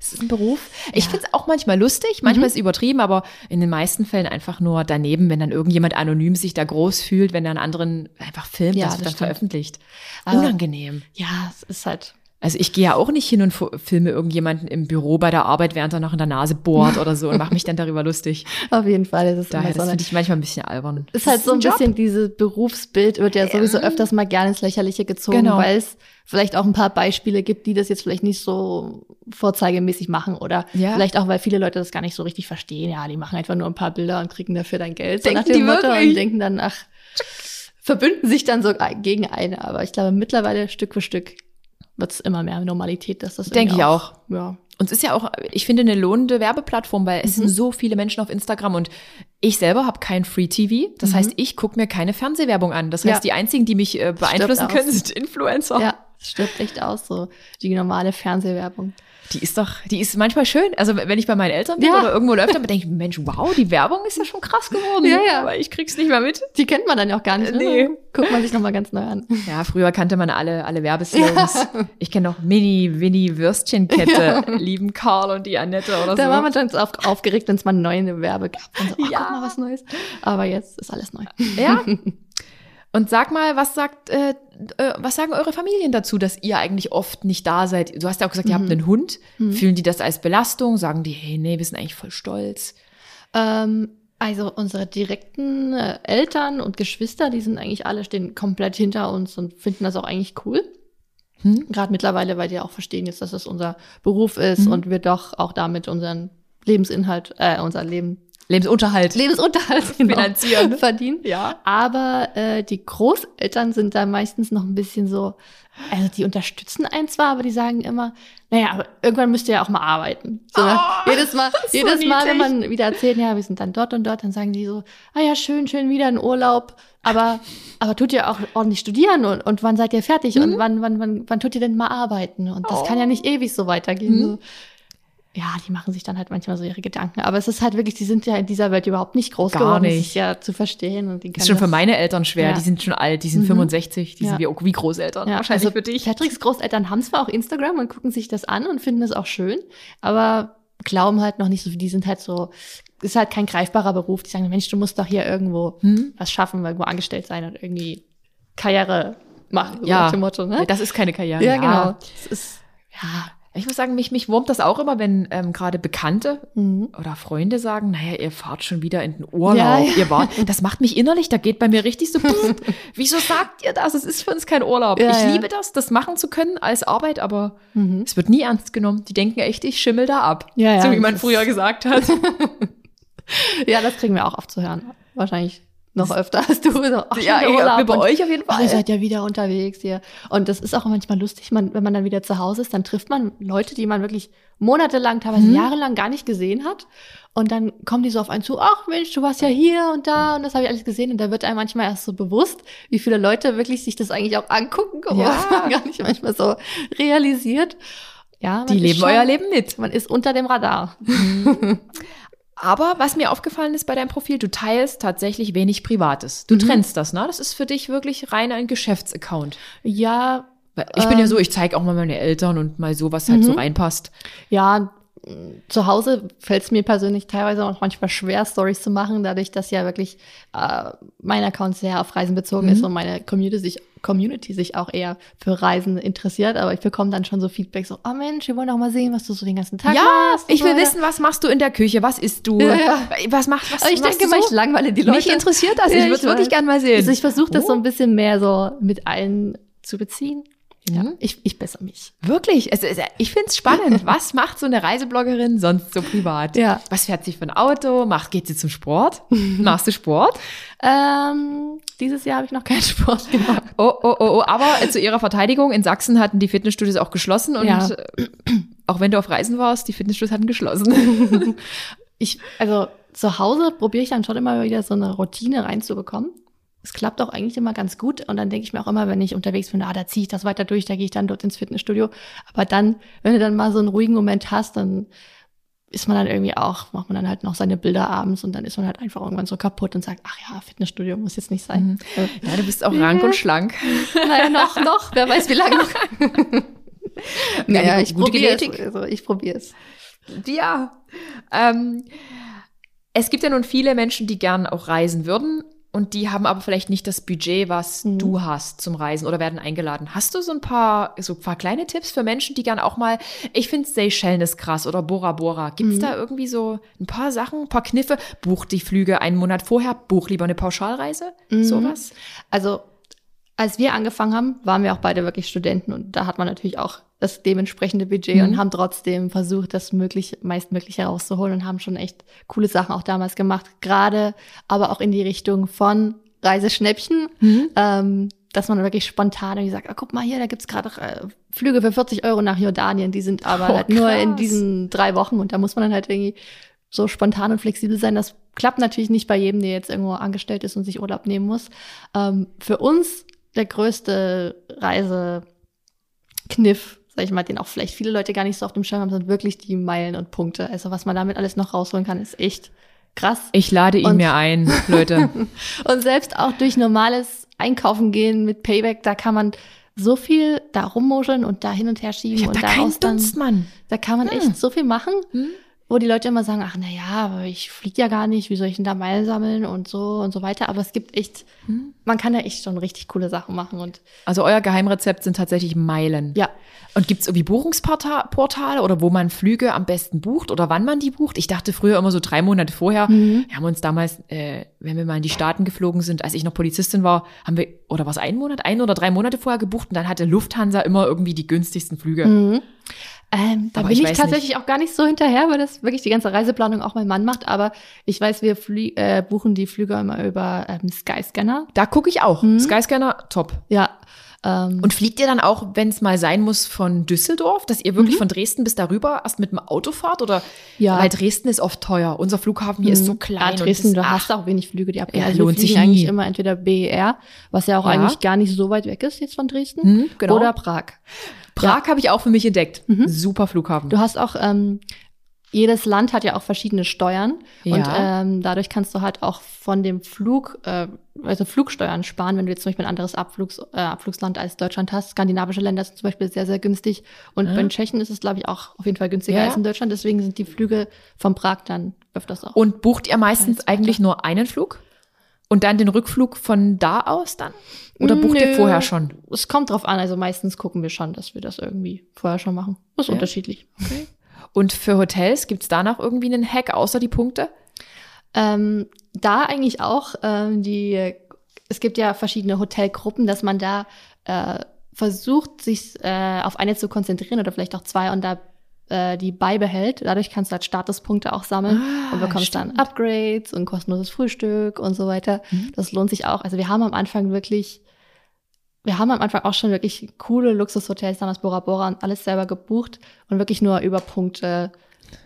S2: es ist ein Beruf. Ich find's auch manchmal lustig, manchmal
S1: Mhm.
S2: ist es übertrieben, aber in den meisten Fällen einfach nur daneben, wenn dann irgendjemand anonym sich da groß fühlt, wenn er einen anderen einfach filmt,
S1: Ja,
S2: das
S1: das
S2: wird dann
S1: stimmt.
S2: veröffentlicht. Unangenehm.
S1: Ja, es ist halt.
S2: Also ich gehe ja auch nicht hin und filme irgendjemanden im Büro bei der Arbeit, während er noch in der Nase bohrt oder so und mache mich dann darüber lustig.
S1: Auf jeden Fall ist
S2: Daher,
S1: immer so
S2: das finde ich manchmal ein bisschen albern.
S1: ist halt so ein
S2: Job.
S1: bisschen dieses Berufsbild wird ja sowieso
S2: Ja.
S1: öfters mal gerne ins Lächerliche gezogen,
S2: Genau.
S1: weil es vielleicht auch ein paar Beispiele gibt, die das jetzt vielleicht nicht so vorzeigemäßig machen oder
S2: Ja.
S1: vielleicht auch, weil viele Leute das gar nicht so richtig verstehen. Ja, die machen einfach nur ein paar Bilder und kriegen dafür dein Geld.
S2: Denken
S1: nach dem
S2: die
S1: Motto
S2: wirklich?
S1: Und denken dann, ach, verbünden sich dann so gegen eine. Aber ich glaube, mittlerweile Stück für Stück wird es immer mehr Normalität, dass das
S2: Denke ich auch.
S1: Ja.
S2: Und es ist ja auch, ich finde, eine lohnende Werbeplattform, weil es
S1: Mhm.
S2: sind so viele Menschen auf Instagram und ich selber habe kein Free TV. Das
S1: Mhm.
S2: heißt, ich gucke mir keine Fernsehwerbung an. Das heißt,
S1: Ja.
S2: die einzigen, die mich äh, beeinflussen
S1: aus.
S2: können, sind Influencer.
S1: Ja, es stirbt echt aus, so die normale Fernsehwerbung.
S2: Die ist doch, die ist manchmal schön. Also wenn ich bei meinen Eltern bin
S1: Ja.
S2: oder irgendwo läuft, dann denke ich, Mensch, wow, die Werbung ist ja schon krass geworden.
S1: Ja, ja.
S2: Aber ich krieg's nicht mehr mit.
S1: Die kennt man dann ja auch gar nicht. Ne?
S2: Nee.
S1: Guckt man sich nochmal ganz neu an.
S2: Ja, früher kannte man alle, alle Werbeslogans. Ich kenne noch Mini, Winnie Würstchenkette, lieben Karl und die Annette oder
S1: Da
S2: so.
S1: war man schon auf, aufgeregt, wenn es mal eine neue Werbe gab. Und so, ach,
S2: Ja.
S1: guck mal, was Neues. Aber jetzt ist alles neu.
S2: Ja. Und sag mal, was sagt, äh, äh, was sagen eure Familien dazu, dass ihr eigentlich oft nicht da seid? Du hast ja auch gesagt, ihr habt
S1: Mhm.
S2: einen Hund. Fühlen die das als Belastung? Sagen die, hey, nee, wir sind eigentlich voll stolz.
S1: Ähm, also unsere direkten äh, Eltern und Geschwister, die sind eigentlich alle, stehen komplett hinter uns und finden das auch eigentlich cool.
S2: Hm?
S1: Gerade mittlerweile, weil die auch verstehen jetzt, dass das unser Beruf ist
S2: Mhm.
S1: und wir doch auch damit unseren Lebensinhalt, äh, unser Leben,
S2: Lebensunterhalt.
S1: Lebensunterhalt genau,
S2: Finanzieren.
S1: verdienen.
S2: Ja.
S1: Aber äh, die Großeltern sind da meistens noch ein bisschen so, also die unterstützen einen zwar, aber die sagen immer, naja, aber irgendwann müsst ihr ja auch mal arbeiten. So, ne?
S2: Oh,
S1: jedes Mal,
S2: so
S1: jedes Mal, wenn man wieder erzählt, ja, wir sind dann dort und dort, dann sagen die so, ah ja, schön, schön wieder in Urlaub, aber, aber tut ihr auch ordentlich studieren und, und wann seid ihr fertig und wann, wann, wann, wann tut ihr denn mal arbeiten? Und das
S2: Mhm. Oh.
S1: kann ja nicht ewig so weitergehen.
S2: Mhm.
S1: So. Ja, die machen sich dann halt manchmal so ihre Gedanken. Aber es ist halt wirklich, die sind ja in dieser Welt überhaupt nicht groß
S2: Gar
S1: geworden,
S2: nicht.
S1: sich ja zu verstehen. Und die
S2: Ist schon für
S1: das-
S2: meine Eltern schwer.
S1: Ja.
S2: Die sind schon alt, die sind
S1: Mhm.
S2: 65, die
S1: Ja.
S2: sind wie, wie Großeltern.
S1: Ja,
S2: Wahrscheinlich
S1: also
S2: für dich.
S1: Patricks Großeltern haben zwar auch Instagram und gucken sich das an und finden es auch schön, aber glauben halt noch nicht so, die sind halt so, ist halt kein greifbarer Beruf. Die sagen, Mensch, du musst doch hier irgendwo
S2: Hm?
S1: was schaffen, irgendwo angestellt sein und irgendwie Karriere machen,
S2: Ja.
S1: Motto, ne?
S2: Das ist keine Karriere.
S1: Ja, genau. Das ist, ja.
S2: Ich muss sagen, mich, mich wurmt das auch immer, wenn ähm, gerade Bekannte
S1: Mhm.
S2: oder Freunde sagen, naja, ihr fahrt schon wieder in den Urlaub,
S1: Ja, ja.
S2: ihr wart. Das macht mich innerlich, da geht bei mir richtig so, pff, wieso sagt ihr das? Es ist für uns kein Urlaub.
S1: Ja,
S2: ich liebe das, das machen zu können als Arbeit, aber
S1: Mhm.
S2: es wird nie ernst genommen. Die denken echt, ich schimmel da ab.
S1: Ja, ja,
S2: so wie man früher gesagt hat.
S1: ja, das kriegen wir auch oft zu hören. Wahrscheinlich noch öfter als du. So, schon
S2: ja,
S1: Urlaub
S2: bei euch auf jeden Fall.
S1: ihr seid ja wieder unterwegs hier. Und das ist auch manchmal lustig, man, wenn man dann wieder zu Hause ist, dann trifft man Leute, die man wirklich monatelang, teilweise
S2: Mhm.
S1: jahrelang gar nicht gesehen hat. Und dann kommen die so auf einen zu, ach Mensch, du warst ja hier und da und das habe ich alles gesehen. Und da wird einem manchmal erst so bewusst, wie viele Leute wirklich sich das eigentlich auch angucken,
S2: Ja.
S1: was man gar nicht manchmal so realisiert. Ja, man
S2: Die leben
S1: schon-
S2: euer Leben mit.
S1: Man ist unter dem Radar.
S2: Aber was mir aufgefallen ist bei deinem Profil, du teilst tatsächlich wenig Privates. Du
S1: Mhm.
S2: trennst das, ne? Das ist für dich wirklich rein ein Geschäftsaccount.
S1: Ja,
S2: Ich bin ja
S1: Ähm.
S2: so, ich zeige auch mal meine Eltern und mal so, was halt so
S1: Mhm.
S2: reinpasst.
S1: Ja, zu Hause fällt es mir persönlich teilweise auch manchmal schwer, Stories zu machen, dadurch, dass ja wirklich äh, mein Account sehr auf Reisen bezogen
S2: Mhm.
S1: ist und meine Community sich, Community sich auch eher für Reisen interessiert. Aber ich bekomme dann schon so Feedback, so, oh Mensch, wir wollen auch mal sehen, was du so den ganzen Tag
S2: Ja,
S1: machst. und
S2: ich will
S1: so
S2: wissen, was machst du in der Küche? Was isst du?
S1: Ja, ja.
S2: Was macht was?
S1: Aber ich denke mal,
S2: so?
S1: ich langweile die Leute.
S2: Mich interessiert das.
S1: Ja, ich
S2: würde wirklich
S1: weiß.
S2: gern mal sehen.
S1: Also ich versuche das so
S2: Oh.
S1: ein bisschen mehr so mit allen zu beziehen. Ja,
S2: Mhm.
S1: ich, ich bessere mich.
S2: Wirklich, es, ich finde es spannend. Was macht so eine Reisebloggerin sonst so privat?
S1: Ja.
S2: Was fährt sie für ein Auto? Macht, geht sie zum Sport? Machst du Sport?
S1: Ähm, dieses Jahr habe ich noch keinen Sport gemacht.
S2: Oh, oh, oh, oh. Aber äh, zu ihrer Verteidigung, in Sachsen hatten die Fitnessstudios auch geschlossen und
S1: Ja.
S2: äh, auch wenn du auf Reisen warst, die Fitnessstudios hatten geschlossen.
S1: Ich, also zu Hause probiere ich dann schon immer wieder so eine Routine reinzubekommen. Es klappt auch eigentlich immer ganz gut. Und dann denke ich mir auch immer, wenn ich unterwegs bin, ah, da ziehe ich das weiter durch, da gehe ich dann dort ins Fitnessstudio. Aber dann, wenn du dann mal so einen ruhigen Moment hast, dann ist man dann irgendwie auch, macht man dann halt noch seine Bilder abends und dann ist man halt einfach irgendwann so kaputt und sagt, ach ja, Fitnessstudio muss jetzt nicht sein. Äh,
S2: ja, du bist auch rank und schlank.
S1: naja, noch, noch, wer weiß wie lange noch. naja, ich probiere es. Also ich probiere es.
S2: Ja. Ähm, es gibt ja nun viele Menschen, die gern auch reisen würden und die haben aber vielleicht nicht das Budget, was
S1: Mhm.
S2: du hast zum Reisen oder werden eingeladen. Hast du so ein paar, so ein paar kleine Tipps für Menschen, die gern auch mal, ich finde Seychellen ist krass oder Bora Bora. Gibt's
S1: Mhm.
S2: da irgendwie so ein paar Sachen, ein paar Kniffe? Buch die Flüge einen Monat vorher, buch lieber eine Pauschalreise,
S1: Mhm.
S2: sowas?
S1: Also, als wir angefangen haben, waren wir auch beide wirklich Studenten und da hat man natürlich auch das dementsprechende Budget
S2: Mhm.
S1: und haben trotzdem versucht, das möglich, meistmögliche herauszuholen und haben schon echt coole Sachen auch damals gemacht. Gerade aber auch in die Richtung von Reiseschnäppchen.
S2: Mhm.
S1: Ähm, dass man wirklich spontan irgendwie sagt, ah, guck mal hier, da gibt's gerade äh, Flüge für 40 Euro nach Jordanien, die sind aber
S2: Oh,
S1: halt nur in diesen drei Wochen und da muss man dann halt irgendwie so spontan und flexibel sein. Das klappt natürlich nicht bei jedem, der jetzt irgendwo angestellt ist und sich Urlaub nehmen muss. Ähm, für uns der größte Reisekniff, sag ich mal, den auch vielleicht viele Leute gar nicht so auf dem Schirm haben, sind wirklich die Meilen und Punkte. Also was man damit alles noch rausholen kann, ist echt krass.
S2: Ich lade ihn
S1: Und-
S2: mir ein, Leute.
S1: Und selbst auch durch normales Einkaufen gehen mit Payback, da kann man so viel da rummuscheln und da hin und her schieben
S2: Ich
S1: und
S2: da
S1: daraus dann,
S2: Dunst, Mann.
S1: da kann man
S2: Hm.
S1: echt so viel machen,
S2: Hm?
S1: Wo die Leute immer sagen, ach na ja, aber ich fliege ja gar nicht, wie soll ich denn da Meilen sammeln und so und so weiter. Aber es gibt echt,
S2: Hm?
S1: man kann da echt schon richtig coole Sachen machen und
S2: Also euer Geheimrezept sind tatsächlich Meilen.
S1: ja,
S2: Und gibt's irgendwie Buchungsportale oder wo man Flüge am besten bucht oder wann man die bucht? Ich dachte früher immer so drei Monate vorher.
S1: Mhm.
S2: Wir haben uns damals, äh, wenn wir mal in die Staaten geflogen sind, als ich noch Polizistin war, haben wir, oder was, einen Monat, ein oder drei Monate vorher gebucht und dann hatte Lufthansa immer irgendwie die günstigsten Flüge.
S1: Mhm. Ähm, da
S2: Aber
S1: bin
S2: ich
S1: ich, tatsächlich auch gar nicht so hinterher, weil das wirklich die ganze Reiseplanung auch mein Mann macht. Aber ich weiß, wir flie äh, buchen die Flüge immer über ähm, Skyscanner.
S2: Da gucke ich auch.
S1: Mhm.
S2: Skyscanner, top.
S1: Ja. Ähm,
S2: Und fliegt ihr dann auch, wenn es mal sein muss, von Düsseldorf, dass ihr wirklich von Dresden bis darüber erst mit dem Auto fahrt? Oder
S1: Mhm. Ja.
S2: weil Dresden ist oft teuer. Unser Flughafen hier ist so klein.
S1: Ja,
S2: und
S1: Dresden, du hast auch wenig Flüge, die abgehen.
S2: Ja,
S1: also wir
S2: lohnt sich
S1: eigentlich immer entweder BER, was ja auch
S2: Ja.
S1: eigentlich gar nicht so weit weg ist jetzt von Dresden,
S2: Hm, genau.
S1: oder Prag.
S2: Prag habe ich auch für mich entdeckt.
S1: Mhm.
S2: Super Flughafen.
S1: Du hast auch, ähm, jedes Land hat ja auch verschiedene Steuern
S2: Ja.
S1: und ähm, dadurch kannst du halt auch von dem Flug, äh, also Flugsteuern sparen, wenn du jetzt zum Beispiel ein anderes Abflugs, äh, Abflugsland als Deutschland hast. Skandinavische Länder sind zum Beispiel sehr, sehr günstig und
S2: Ah.
S1: in Tschechien ist es, glaube ich, auch auf jeden Fall günstiger
S2: Ja.
S1: als in Deutschland. Deswegen sind die Flüge von Prag dann öfters auch.
S2: Und bucht ihr meistens eigentlich nur einen Flug? Und dann den Rückflug von da aus dann? Oder bucht ihr
S1: Nö.
S2: vorher schon?
S1: Es kommt drauf an, also meistens gucken wir schon, dass wir das irgendwie vorher schon machen. Das ist
S2: Ja.
S1: unterschiedlich.
S2: Und für Hotels gibt's da noch irgendwie einen Hack außer die Punkte?
S1: Ähm, da eigentlich auch ähm, die, es gibt ja verschiedene Hotelgruppen, dass man da äh, versucht, sich äh, auf eine zu konzentrieren oder vielleicht auch zwei und da äh, die beibehält. Dadurch kannst du halt Statuspunkte auch sammeln
S2: Ah,
S1: und bekommst
S2: stimmt.
S1: dann Upgrades und kostenloses Frühstück und so weiter.
S2: Mhm.
S1: Das lohnt sich auch. Also wir haben am Anfang wirklich, wir haben am Anfang auch schon wirklich coole Luxushotels, damals Bora Bora und alles selber gebucht und wirklich nur über Punkte,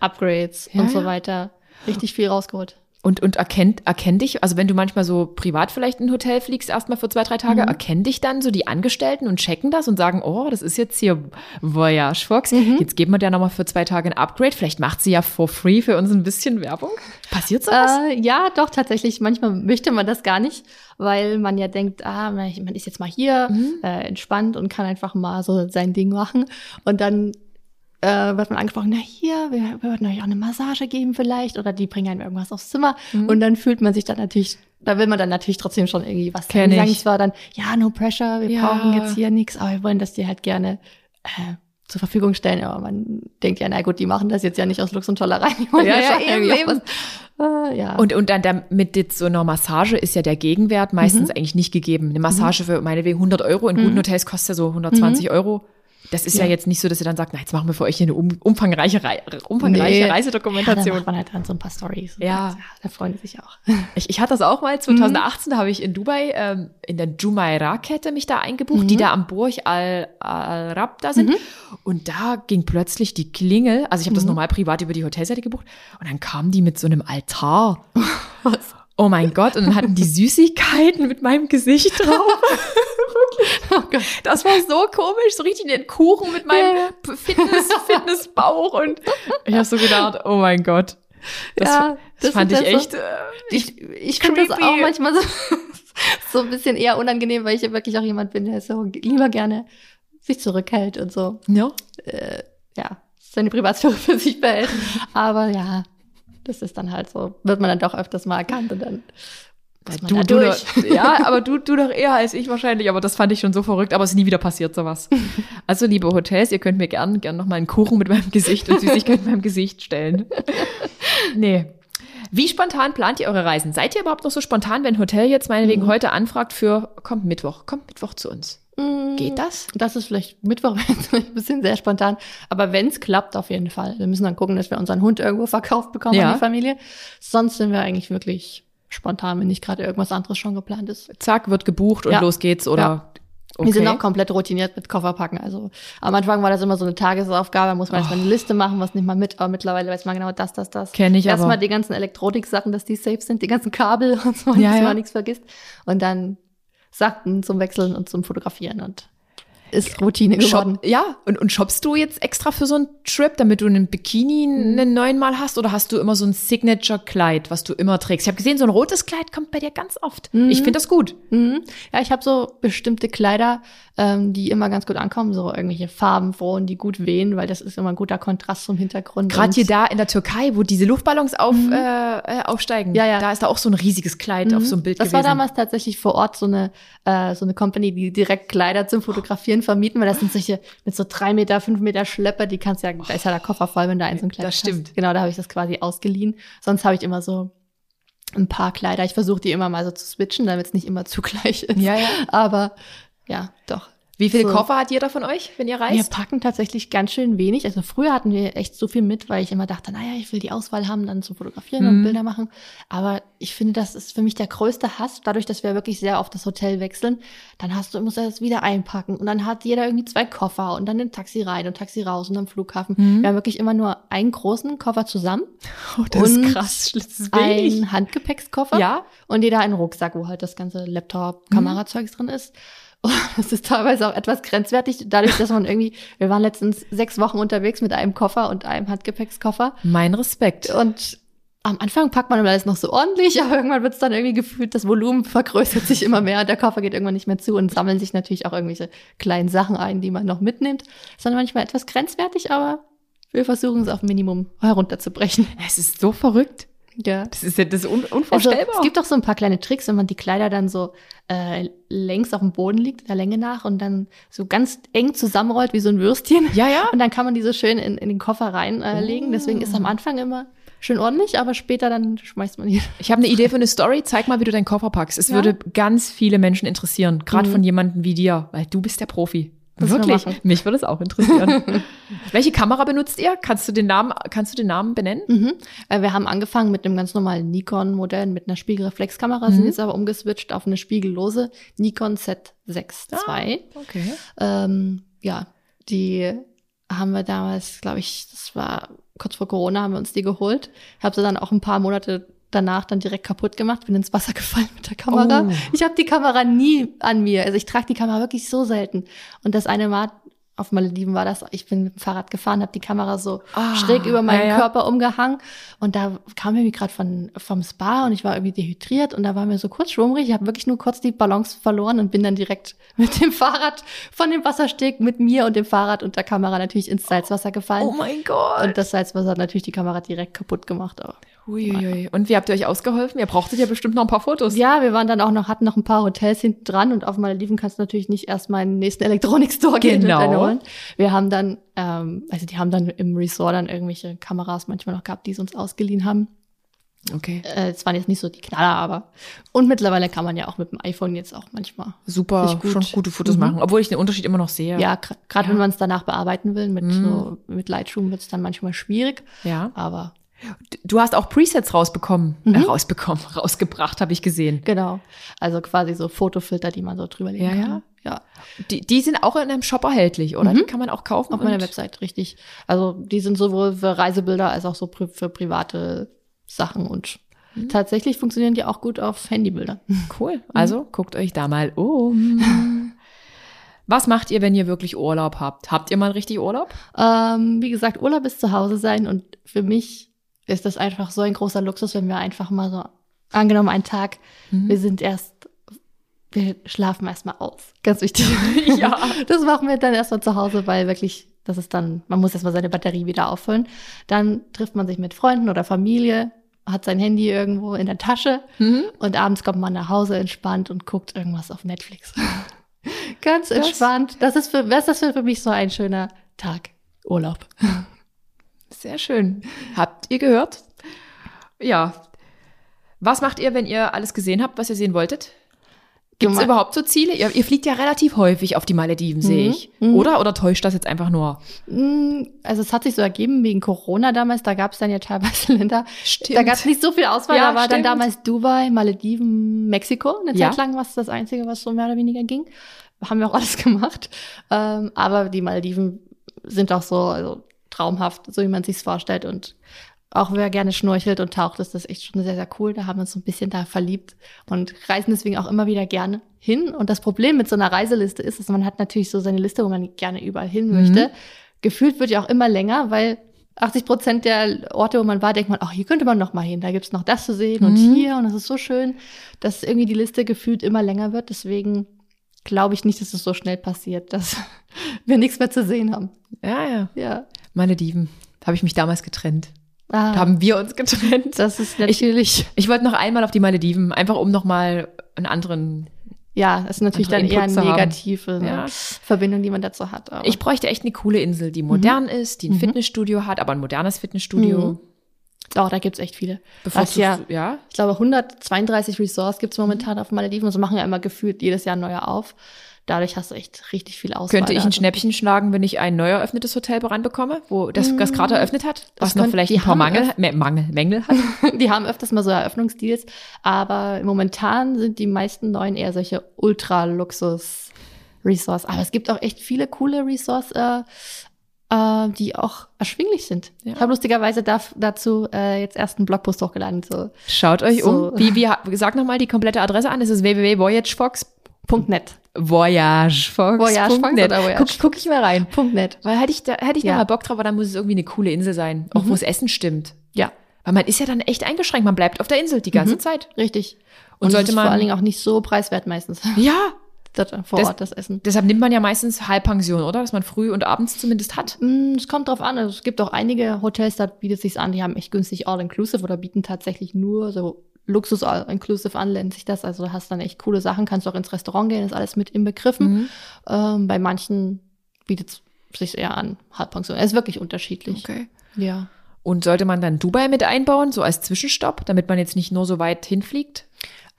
S1: Upgrades
S2: Ja,
S1: und so
S2: ja.
S1: weiter richtig viel rausgeholt.
S2: Und, und erkennt, erkennt dich, also wenn du manchmal so privat vielleicht in ein Hotel fliegst, erstmal für zwei, drei Tage,
S1: Mhm.
S2: erkennen dich dann so die Angestellten und checken das und sagen, oh, das ist jetzt hier Voyage Fox.
S1: Mhm.
S2: Jetzt geben wir dir nochmal für zwei Tage ein Upgrade. Vielleicht macht sie ja for free für uns ein bisschen Werbung. Passiert sowas?
S1: Äh, ja, doch, tatsächlich. Manchmal möchte man das gar nicht, weil man ja denkt, ah, man man ist jetzt mal hier,
S2: Mhm.
S1: äh, entspannt und kann einfach mal so sein Ding machen. Und dann äh, wird man angesprochen, na hier, wir, wir würden euch auch eine Massage geben vielleicht oder die bringen einem irgendwas aufs Zimmer.
S2: Mhm.
S1: Und dann fühlt man sich dann natürlich, da will man dann natürlich trotzdem schon irgendwie was
S2: Kenn
S1: sagen. Die sagen
S2: ich.
S1: zwar dann, ja, no pressure, wir
S2: Ja.
S1: brauchen jetzt hier nichts, aber wir wollen das dir halt gerne äh, zur Verfügung stellen. Aber man denkt ja, na gut, die machen das jetzt ja nicht aus Lux und Tollerei. Die wollen
S2: Ja, ja, eben, eben.
S1: was- Äh, ja.
S2: Und, und dann, dann mit jetzt so einer Massage ist ja der Gegenwert meistens
S1: Mhm.
S2: eigentlich nicht gegeben. Eine Massage für meinetwegen 100 Euro in guten
S1: Mhm.
S2: Hotels kostet ja so 120 Euro. Das ist ja.
S1: Ja.
S2: jetzt nicht so, dass ihr dann sagt, na, jetzt machen wir für euch hier eine um, umfangreiche, Rei umfangreiche
S1: Nee. Ja, da
S2: Reisedokumentation.
S1: macht man halt dann so ein paar Stories.
S2: Ja.
S1: Da freuen die sich auch.
S2: Ich, ich hatte das auch mal, 2018, da habe ich in Dubai ähm, in der Jumeirah-Kette mich da eingebucht,
S1: Mhm.
S2: die da am Burj Al, Al Rab da sind.
S1: Mhm.
S2: Und da ging plötzlich die Klingel, also ich habe das
S1: Mhm.
S2: normal privat über die Hotelseite gebucht, und dann kamen die mit so einem Altar.
S1: Was?
S2: Oh mein Gott, und dann hatten die Süßigkeiten mit meinem Gesicht drauf.
S1: Oh.
S2: Das war so komisch, so richtig den Kuchen mit meinem
S1: Ja.
S2: Fitness, Fitnessbauch und ich habe so gedacht, oh mein Gott. Das,
S1: Ja,
S2: das,
S1: das
S2: fand ich
S1: ja so-
S2: echt. äh,
S1: Ich, ich finde das auch manchmal so, so ein bisschen eher unangenehm, weil ich ja wirklich auch jemand bin, der so lieber gerne sich zurückhält und so,
S2: ja.
S1: äh, ja, seine Privatsphäre für sich behält. Aber ja, das ist dann halt so, wird man dann doch öfters mal erkannt und dann muss man
S2: Du,
S1: da
S2: du
S1: durch.
S2: doch, ja, aber du, du doch eher als ich wahrscheinlich, aber das fand ich schon so verrückt, aber es ist nie wieder passiert sowas. Also, liebe Hotels, ihr könnt mir gern, gern noch mal einen Kuchen mit meinem Gesicht und Süßigkeiten mit meinem Gesicht stellen. Nee. Wie spontan plant ihr eure Reisen? Seid ihr überhaupt noch so spontan, wenn ein Hotel jetzt meinetwegen
S1: Mhm.
S2: heute anfragt für, kommt Mittwoch, kommt Mittwoch zu uns?
S1: Mm,
S2: Geht das?
S1: Das ist vielleicht Mittwoch ein bisschen sehr spontan. Aber wenn es klappt, auf jeden Fall. Wir müssen dann gucken, dass wir unseren Hund irgendwo verkauft bekommen
S2: Ja.
S1: an die Familie. Sonst sind wir eigentlich wirklich spontan, wenn nicht gerade irgendwas anderes schon geplant ist.
S2: Zack, wird gebucht und
S1: Ja.
S2: los geht's oder
S1: Wir sind auch komplett routiniert mit Kofferpacken. Also am Anfang war das immer so eine Tagesaufgabe, muss man erstmal eine Liste machen, was nimmt man mit, aber mittlerweile weiß man genau das, das, das.
S2: Kenn ich
S1: Erstmal die ganzen Elektronik-Sachen, dass die safe sind, die ganzen Kabel und so,
S2: Ja,
S1: dass
S2: ja.
S1: man nichts vergisst. Und dann Sachen zum Wechseln und zum Fotografieren und ist Routine geworden.
S2: Shop, ja, und, und shoppst du jetzt extra für so einen Trip, damit du einen Bikini
S1: Mhm.
S2: einen neuen Mal hast? Oder hast du immer so ein Signature-Kleid, was du immer trägst? Ich habe gesehen, so ein rotes Kleid kommt bei dir ganz oft. Ich finde das gut.
S1: Mhm. Ja, ich habe so bestimmte Kleider, ähm, die immer ganz gut ankommen, so irgendwelche farbenfrohen, die gut wehen, weil das ist immer ein guter Kontrast zum Hintergrund.
S2: Gerade hier da in der Türkei, wo diese Luftballons auf, äh, äh, aufsteigen.
S1: Mhm. Ja, ja.
S2: Da ist da auch so ein riesiges Kleid auf so einem Bild
S1: Das
S2: gewesen.
S1: war damals tatsächlich vor Ort so eine, äh, so eine Company, die direkt Kleider zum Fotografieren vermieten, weil das sind solche mit so drei Meter, fünf Meter Schlepper, die kannst ja, da ist ja der Koffer voll, wenn da ein so ein Kleid
S2: Das
S1: hast.
S2: stimmt.
S1: Genau, da habe ich das quasi ausgeliehen. Sonst habe ich immer so ein paar Kleider. Ich versuche die immer mal so zu switchen, damit es nicht immer zugleich ist.
S2: Ja, ja.
S1: Aber ja, doch.
S2: Wie viele
S1: So.
S2: Koffer hat jeder von euch, wenn ihr
S1: Wir
S2: reist?
S1: packen tatsächlich ganz schön wenig. Also früher hatten wir echt so viel mit, weil ich immer dachte, naja, ich will die Auswahl haben, dann zu fotografieren
S2: Mhm.
S1: und Bilder machen. Aber ich finde, das ist für mich der größte Hass, dadurch, dass wir wirklich sehr oft das Hotel wechseln. Dann hast du, musst du das wieder einpacken und dann hat jeder irgendwie zwei Koffer und dann ein Taxi rein und Taxi raus und am Flughafen.
S2: Mhm.
S1: Wir haben wirklich immer nur einen großen Koffer zusammen,
S2: Oh,
S1: das ist
S2: krass. Das ist
S1: einen Handgepäckskoffer
S2: Ja.
S1: und jeder einen Rucksack, wo halt das ganze Laptop, Kamerazeugs drin ist. Und das ist teilweise auch etwas grenzwertig, dadurch, dass man irgendwie, wir waren letztens sechs Wochen unterwegs mit einem Koffer und einem Handgepäckskoffer.
S2: Mein Respekt.
S1: Und am Anfang packt man alles noch so ordentlich, aber irgendwann wird es dann irgendwie gefühlt, das Volumen vergrößert sich immer mehr, der Koffer geht irgendwann nicht mehr zu und sammeln sich natürlich auch irgendwelche kleinen Sachen ein, die man noch mitnimmt. Das ist dann manchmal etwas grenzwertig, aber wir versuchen es auf Minimum herunterzubrechen.
S2: Es ist so verrückt.
S1: Ja.
S2: Das ist ja das ist un
S1: Also,
S2: unvorstellbar.
S1: es gibt auch so ein paar kleine Tricks, wenn man die Kleider dann so äh, längs auf dem Boden liegt, der Länge nach, und dann so ganz eng zusammenrollt wie so ein Würstchen.
S2: ja, ja.
S1: Und dann kann man die so schön in, in den Koffer reinlegen. Äh, legen. Deswegen ist am Anfang immer schön ordentlich, aber später dann schmeißt man die.
S2: Ich habe eine Idee für eine Story. Zeig mal, wie du deinen Koffer packst. Es
S1: Ja.
S2: würde ganz viele Menschen interessieren, gerade
S1: Mhm.
S2: von jemandem wie dir, weil du bist der Profi.
S1: Wir
S2: Wirklich. Mich würde es auch interessieren. Welche Kamera benutzt ihr? Kannst du den Namen, kannst du den Namen benennen?
S1: Mhm. Äh, wir haben angefangen mit einem ganz normalen Nikon-Modell mit einer Spiegelreflexkamera, sind
S2: Mhm.
S1: jetzt aber umgeswitcht auf eine spiegellose Nikon Z6 II.
S2: Okay.
S1: Ähm, ja, die haben wir damals, glaube ich, das war kurz vor Corona, haben wir uns die geholt. Habe sie dann auch ein paar Monate danach dann direkt kaputt gemacht, bin ins Wasser gefallen mit der Kamera.
S2: Oh.
S1: Ich habe die Kamera nie an mir. Also ich trage die Kamera wirklich so selten. Und das eine Mal auf Malediven war das, ich bin mit dem Fahrrad gefahren, habe die Kamera so
S2: Ah,
S1: schräg über meinen
S2: ja.
S1: Körper umgehangen und da kam mir gerade von vom Spa und ich war irgendwie dehydriert und da war mir so kurz schwummrig. Ich habe wirklich nur kurz die Balance verloren und bin dann direkt mit dem Fahrrad von dem Wassersteg mit mir und dem Fahrrad und der Kamera natürlich ins Salzwasser gefallen.
S2: Oh mein Gott.
S1: und das Salzwasser hat natürlich die Kamera direkt kaputt gemacht. Aber
S2: Uiuiui. Und wie habt ihr euch ausgeholfen? Ihr brauchtet ja bestimmt noch ein paar Fotos.
S1: ja, wir waren dann auch noch, hatten noch ein paar Hotels hinten dran und auf Malediven kannst du natürlich nicht erstmal in den nächsten Elektronikstore gehen
S2: Genau.
S1: und eine holen. Wir haben dann, ähm, also die haben dann im Resort dann irgendwelche Kameras manchmal noch gehabt, die sie uns ausgeliehen haben.
S2: Okay.
S1: Äh, Es waren jetzt nicht so die Knaller, aber und mittlerweile kann man ja auch mit dem iPhone jetzt auch manchmal.
S2: Super,
S1: gut-
S2: schon gute Fotos
S1: Mhm.
S2: machen. Obwohl ich den Unterschied immer noch sehe.
S1: Ja, gerade
S2: Ja.
S1: wenn man es danach bearbeiten will, mit
S2: Mhm.
S1: so mit Lightroom wird es dann manchmal schwierig,
S2: ja.
S1: aber
S2: Du hast auch Presets rausbekommen.
S1: Mhm.
S2: Äh, rausbekommen, rausgebracht, habe ich gesehen.
S1: genau. Also quasi so Fotofilter, die man so drüber legen
S2: Ja,
S1: kann.
S2: ja.
S1: Ja,
S2: Die, die sind auch in einem Shop erhältlich, oder?
S1: Mhm.
S2: Die kann man auch kaufen.
S1: auf meiner Website, richtig. Also die sind sowohl für Reisebilder als auch so pri für private Sachen und
S2: Mhm.
S1: tatsächlich funktionieren die auch gut auf Handybilder.
S2: Cool. Also guckt euch da mal um. Was macht ihr, wenn ihr wirklich Urlaub habt? Habt ihr mal richtig Urlaub?
S1: Ähm, wie gesagt, Urlaub ist zu Hause sein und für mich ist das einfach so ein großer Luxus, wenn wir einfach mal so, angenommen einen Tag,
S2: Mhm.
S1: wir sind erst, wir schlafen erstmal aus. Ganz wichtig.
S2: Ja.
S1: Das machen wir dann erstmal zu Hause, weil wirklich, das ist dann, man muss erstmal seine Batterie wieder auffüllen. Dann trifft man sich mit Freunden oder Familie, hat sein Handy irgendwo in der Tasche
S2: Mhm.
S1: und abends kommt man nach Hause entspannt und guckt irgendwas auf Netflix. Ganz
S2: Das-
S1: entspannt. Das ist für, was ist das für mich so ein schöner Tag? Urlaub.
S2: Sehr schön. Habt ihr gehört? Ja. Was macht ihr, wenn ihr alles gesehen habt, was ihr sehen wolltet? Gibt es überhaupt so Ziele? Ihr, ihr fliegt ja relativ häufig auf die Malediven, sehe
S1: Mhm,
S2: ich.
S1: mhm.
S2: Oder? Oder täuscht das jetzt einfach nur?
S1: Mm, Also es hat sich so ergeben wegen Corona damals, da gab es dann ja teilweise Länder,
S2: Stimmt.
S1: da gab es nicht so viel Auswahl,
S2: Ja,
S1: da war
S2: stimmt.
S1: dann damals Dubai, Malediven, Mexiko, eine
S2: Ja.
S1: Zeit lang was das Einzige, was so mehr oder weniger ging. haben wir auch alles gemacht. Ähm, aber die Malediven sind auch so also, traumhaft, so wie man sich's vorstellt. Und auch wer gerne schnorchelt und taucht, ist das echt schon sehr, sehr cool. Da haben wir uns so ein bisschen da verliebt und reisen deswegen auch immer wieder gerne hin. Und das Problem mit so einer Reiseliste ist, dass man hat natürlich so seine Liste, wo man gerne überall hin möchte. Mhm. Gefühlt wird ja auch immer länger, weil 80 Prozent der Orte, wo man war, denkt man, ach, hier könnte man noch mal hin. Da gibt's noch das zu sehen mhm. und hier und das ist so schön, dass irgendwie die Liste gefühlt immer länger wird. Deswegen glaube ich nicht, dass es so schnell passiert, dass wir nichts mehr zu sehen haben.
S2: Ja, ja.
S1: Ja.
S2: Meine Dieven, habe ich mich damals getrennt. Ah, da haben wir uns getrennt.
S1: Das ist natürlich.
S2: Ich, ich wollte noch einmal auf die Malediven, einfach um noch mal einen anderen.
S1: Ja, das ist natürlich dann eher eine negative ne, ja. Verbindung, die man dazu hat.
S2: Aber. Ich bräuchte echt eine coole Insel, die modern mhm. ist, die ein mhm. Fitnessstudio hat, aber ein modernes Fitnessstudio.
S1: Mhm. Oh, da gibt's echt viele. Bevor ja, ja, ich glaube, 132 Resorts gibt's momentan auf Malediven und so machen ja immer gefühlt jedes Jahr neue auf. Dadurch hast du echt richtig viel Auswahl.
S2: Könnte ich ein Schnäppchen schlagen, wenn ich ein neu eröffnetes Hotel ranbekomme, wo das, das gerade mm, eröffnet hat, was noch vielleicht ein paar Mangel, Mangel, Mängel hat?
S1: die haben öfters mal so Eröffnungsdeals, aber momentan sind die meisten neuen eher solche Ultra-Luxus- Resource. Aber es gibt auch echt viele coole Resource, äh, äh, die auch erschwinglich sind. Ja. Ich habe lustigerweise da, dazu äh, jetzt erst einen Blogpost hochgeladen. So.
S2: Schaut euch so. um. Wie, wie, sag nochmal die komplette Adresse an. Es ist www.voyagefox.net. Voyagefox.
S1: Voyagefox
S2: oder Voyage? Guck, guck ich mal rein.
S1: Punkt .net.
S2: Weil hätte ich da, hätte ich ja. noch mal Bock drauf, aber dann muss es irgendwie eine coole Insel sein. Auch mhm. wo das Essen stimmt.
S1: Ja.
S2: Weil man ist ja dann echt eingeschränkt. Man bleibt auf der Insel die ganze mhm. Zeit.
S1: Richtig. Und, Und sollte man vor allen Dingen auch nicht so preiswert meistens.
S2: Ja.
S1: Das, vor das, Ort das Essen.
S2: Deshalb nimmt man ja meistens Halbpension, oder? Dass man früh und abends zumindest hat.
S1: Mm, es kommt drauf an. Also es gibt auch einige Hotels, da bietet sich an, die haben echt günstig All-Inclusive oder bieten tatsächlich nur so Luxus Inclusive an, nennt sich das. Also du hast dann echt coole Sachen, kannst auch ins Restaurant gehen, ist alles mit inbegriffen. Mhm. Ähm, bei manchen bietet es sich eher an, Halbpension. Es ist wirklich unterschiedlich.
S2: Okay.
S1: Ja.
S2: Und sollte man dann Dubai mit einbauen, so als Zwischenstopp, damit man jetzt nicht nur so weit hinfliegt?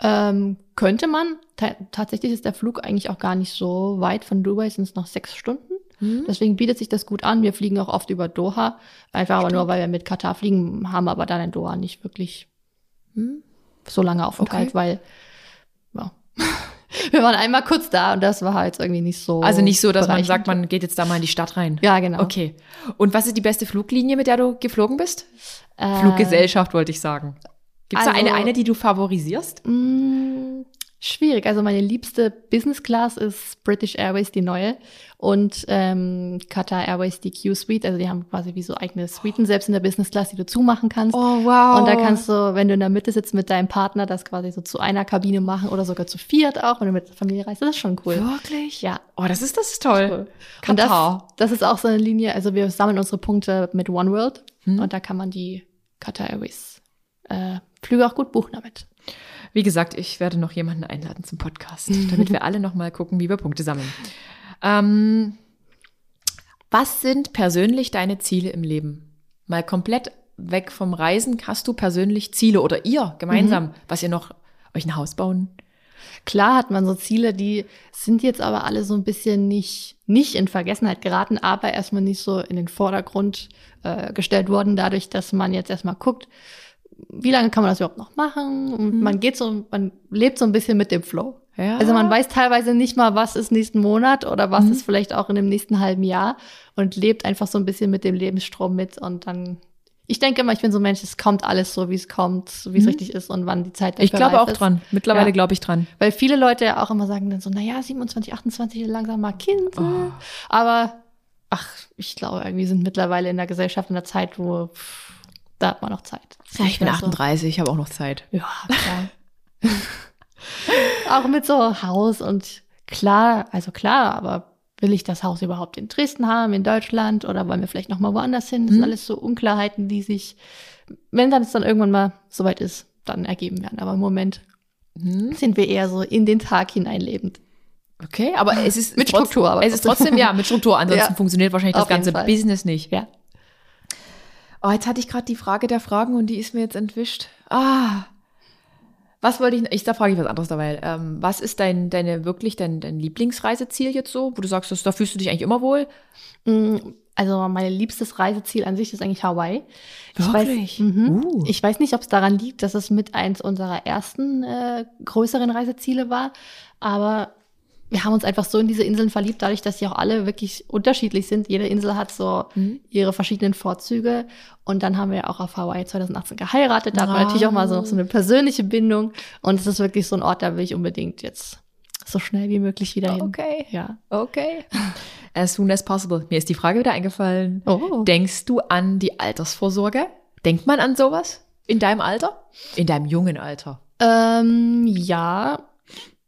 S1: Ähm, könnte man. Ta tatsächlich ist der Flug eigentlich auch gar nicht so weit. Von Dubai sind es noch sechs Stunden. Mhm. Deswegen bietet sich das gut an. Wir fliegen auch oft über Doha. Einfach Stimmt. aber nur, weil wir mit Katar fliegen, haben aber dann in Doha nicht wirklich mhm so lange Aufenthalt, okay. weil ja. wir waren einmal kurz da und das war halt irgendwie nicht so.
S2: Also nicht so, dass man sagt, man geht jetzt da mal in die Stadt rein.
S1: Ja, genau.
S2: Okay. Und was ist die beste Fluglinie, mit der du geflogen bist? Äh, Fluggesellschaft wollte ich sagen. Gibt es also, da eine, eine, die du favorisierst?
S1: Mh, mm, Schwierig. Also meine liebste Business Class ist British Airways, die neue, und ähm, Qatar Airways, die Q-Suite. Also die haben quasi wie so eigene Suiten selbst in der Business Class, die du zumachen kannst.
S2: Oh, wow.
S1: Und da kannst du, wenn du in der Mitte sitzt mit deinem Partner, das quasi so zu einer Kabine machen oder sogar zu viert auch, wenn du mit der Familie reist. Das ist schon cool.
S2: Wirklich?
S1: Ja.
S2: Oh, das ist, das ist toll.
S1: cool. Katar. Das, das, ist auch so eine Linie, also wir sammeln unsere Punkte mit One World hm. und da kann man die Qatar Airways äh, Flüge auch gut buchen damit.
S2: Wie gesagt, ich werde noch jemanden einladen zum Podcast, damit wir alle noch mal gucken, wie wir Punkte sammeln. Ähm, was sind persönlich deine Ziele im Leben? Mal komplett weg vom Reisen. Hast du persönlich Ziele oder ihr gemeinsam, mhm. was ihr noch euch ein Haus bauen?
S1: Klar hat man so Ziele, die sind jetzt aber alle so ein bisschen nicht, nicht in Vergessenheit geraten, aber erstmal nicht so in den Vordergrund äh, gestellt worden, dadurch, dass man jetzt erstmal guckt, wie lange kann man das überhaupt noch machen? Und mhm. man geht so, man lebt so ein bisschen mit dem Flow. Ja. Also man weiß teilweise nicht mal, was ist nächsten Monat oder was mhm. ist vielleicht auch in dem nächsten halben Jahr und lebt einfach so ein bisschen mit dem Lebensstrom mit und dann ich denke immer, ich bin so ein Mensch, es kommt alles so, wie es kommt, so wie es mhm. richtig ist und wann die Zeit
S2: Ich glaube auch
S1: ist.
S2: dran. Mittlerweile ja. glaube ich dran.
S1: Weil viele Leute ja auch immer sagen dann so, naja, 27, 28, langsam mal Kind. Oh. Aber ach, ich glaube, irgendwie sind mittlerweile in der Gesellschaft in der Zeit, wo pff, da hat man noch Zeit.
S2: Ja, ich bin 38, so. ich habe auch noch Zeit.
S1: Ja, klar. auch mit so Haus und klar, also klar, aber will ich das Haus überhaupt in Dresden haben, in Deutschland oder wollen wir vielleicht noch mal woanders hin? Das mhm. sind alles so Unklarheiten, die sich, wenn dann es dann irgendwann mal soweit ist, dann ergeben werden. Aber im Moment mhm. sind wir eher so in den Tag hineinlebend.
S2: Okay, aber es ist
S1: mit Struktur.
S2: Aber es ist trotzdem ja mit Struktur. Ansonsten ja, funktioniert wahrscheinlich das ganze Business nicht.
S1: Ja.
S2: Oh, jetzt hatte ich gerade die Frage der Fragen und die ist mir jetzt entwischt. Ah. Was wollte ich, ich da frage ich was anderes dabei. Ähm, was ist dein, deine wirklich dein, dein Lieblingsreiseziel jetzt so, wo du sagst, dass, da fühlst du dich eigentlich immer wohl?
S1: Mm, also mein liebstes Reiseziel an sich ist eigentlich Hawaii.
S2: Ich
S1: Wirklich?
S2: Weiß,
S1: mhm. uh. Ich weiß nicht, ob es daran liegt, dass es mit eins unserer ersten äh, größeren Reiseziele war, aber wir haben uns einfach so in diese Inseln verliebt, dadurch, dass sie auch alle wirklich unterschiedlich sind. Jede Insel hat so
S2: Mhm.
S1: ihre verschiedenen Vorzüge. Und dann haben wir auch auf Hawaii 2018 geheiratet. Da hat man
S2: Ah.
S1: natürlich auch mal so, so eine persönliche Bindung. Und es ist wirklich so ein Ort, da will ich unbedingt jetzt so schnell wie möglich wieder hin.
S2: Okay.
S1: Ja.
S2: Okay. As soon as possible. Mir ist die Frage wieder eingefallen.
S1: Oh.
S2: Denkst du an die Altersvorsorge? Denkt man an sowas in deinem Alter? In deinem jungen Alter?
S1: Ähm, ja,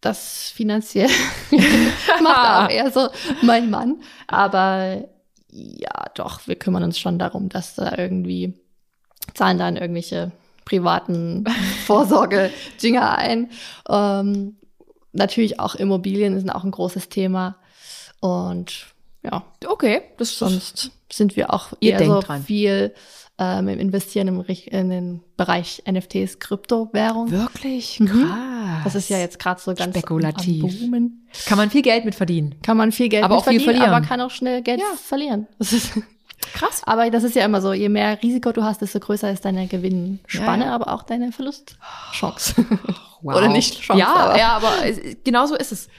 S1: das finanziell macht auch eher so mein Mann. Aber ja, doch, wir kümmern uns schon darum, dass da irgendwie zahlen dann irgendwelche privaten Vorsorge-Dinger ein. Ähm, natürlich auch Immobilien sind auch ein großes Thema. Und ja,
S2: Okay, das
S1: sonst sind wir auch
S2: Ihr
S1: eher
S2: denkt
S1: so
S2: dran.
S1: viel ähm, im Investieren im, in den Bereich NFTs, Kryptowährung.
S2: wirklich
S1: Mhm.
S2: krass.
S1: Das ist ja jetzt gerade so ganz
S2: Spekulativ.
S1: am Boomen.
S2: Kann man viel Geld mit verdienen.
S1: Kann man viel Geld
S2: Aber
S1: mit
S2: auch viel
S1: verdienen,
S2: verlieren.
S1: aber kann auch schnell Geld
S2: Ja.
S1: verlieren. Das ist,
S2: Krass.
S1: aber das ist ja immer so, je mehr Risiko du hast, desto größer ist deine Gewinnspanne,
S2: Ja, ja.
S1: aber auch deine Verlustchance.
S2: Wow.
S1: Oder nicht Chance,
S2: Ja,
S1: aber-
S2: ja, aber es, genau so ist es.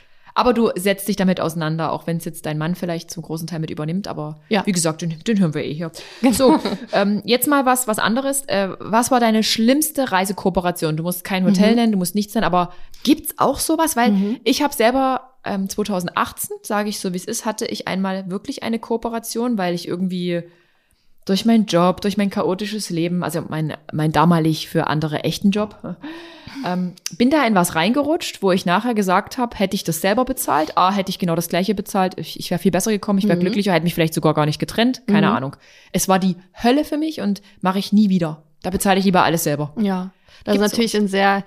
S2: Aber du setzt dich damit auseinander, auch wenn es jetzt dein Mann vielleicht zum großen Teil mit übernimmt. Aber
S1: Ja.
S2: wie gesagt, den, den hören wir eh hier. So, ähm, jetzt mal was, was anderes. Äh, was war deine schlimmste Reisekooperation? Du musst kein Hotel nennen, du musst nichts nennen, aber gibt's auch sowas? Weil
S1: Mhm.
S2: ich habe selber ähm, 2018, sage ich so wie es ist, hatte ich einmal wirklich eine Kooperation, weil ich irgendwie durch meinen Job, durch mein chaotisches Leben, also mein, mein damalig für andere echten Job, ähm, bin da in was reingerutscht, wo ich nachher gesagt habe, hätte ich das selber bezahlt, A, hätte ich genau das gleiche bezahlt, ich, ich wäre viel besser gekommen, ich wäre
S1: Mhm.
S2: glücklicher, hätte mich vielleicht sogar gar nicht getrennt, keine
S1: Mhm.
S2: Ahnung. Es war die Hölle für mich und mache ich nie wieder. Da bezahle ich lieber alles selber.
S1: Ja, das
S2: Gibt's
S1: ist natürlich ein sehr,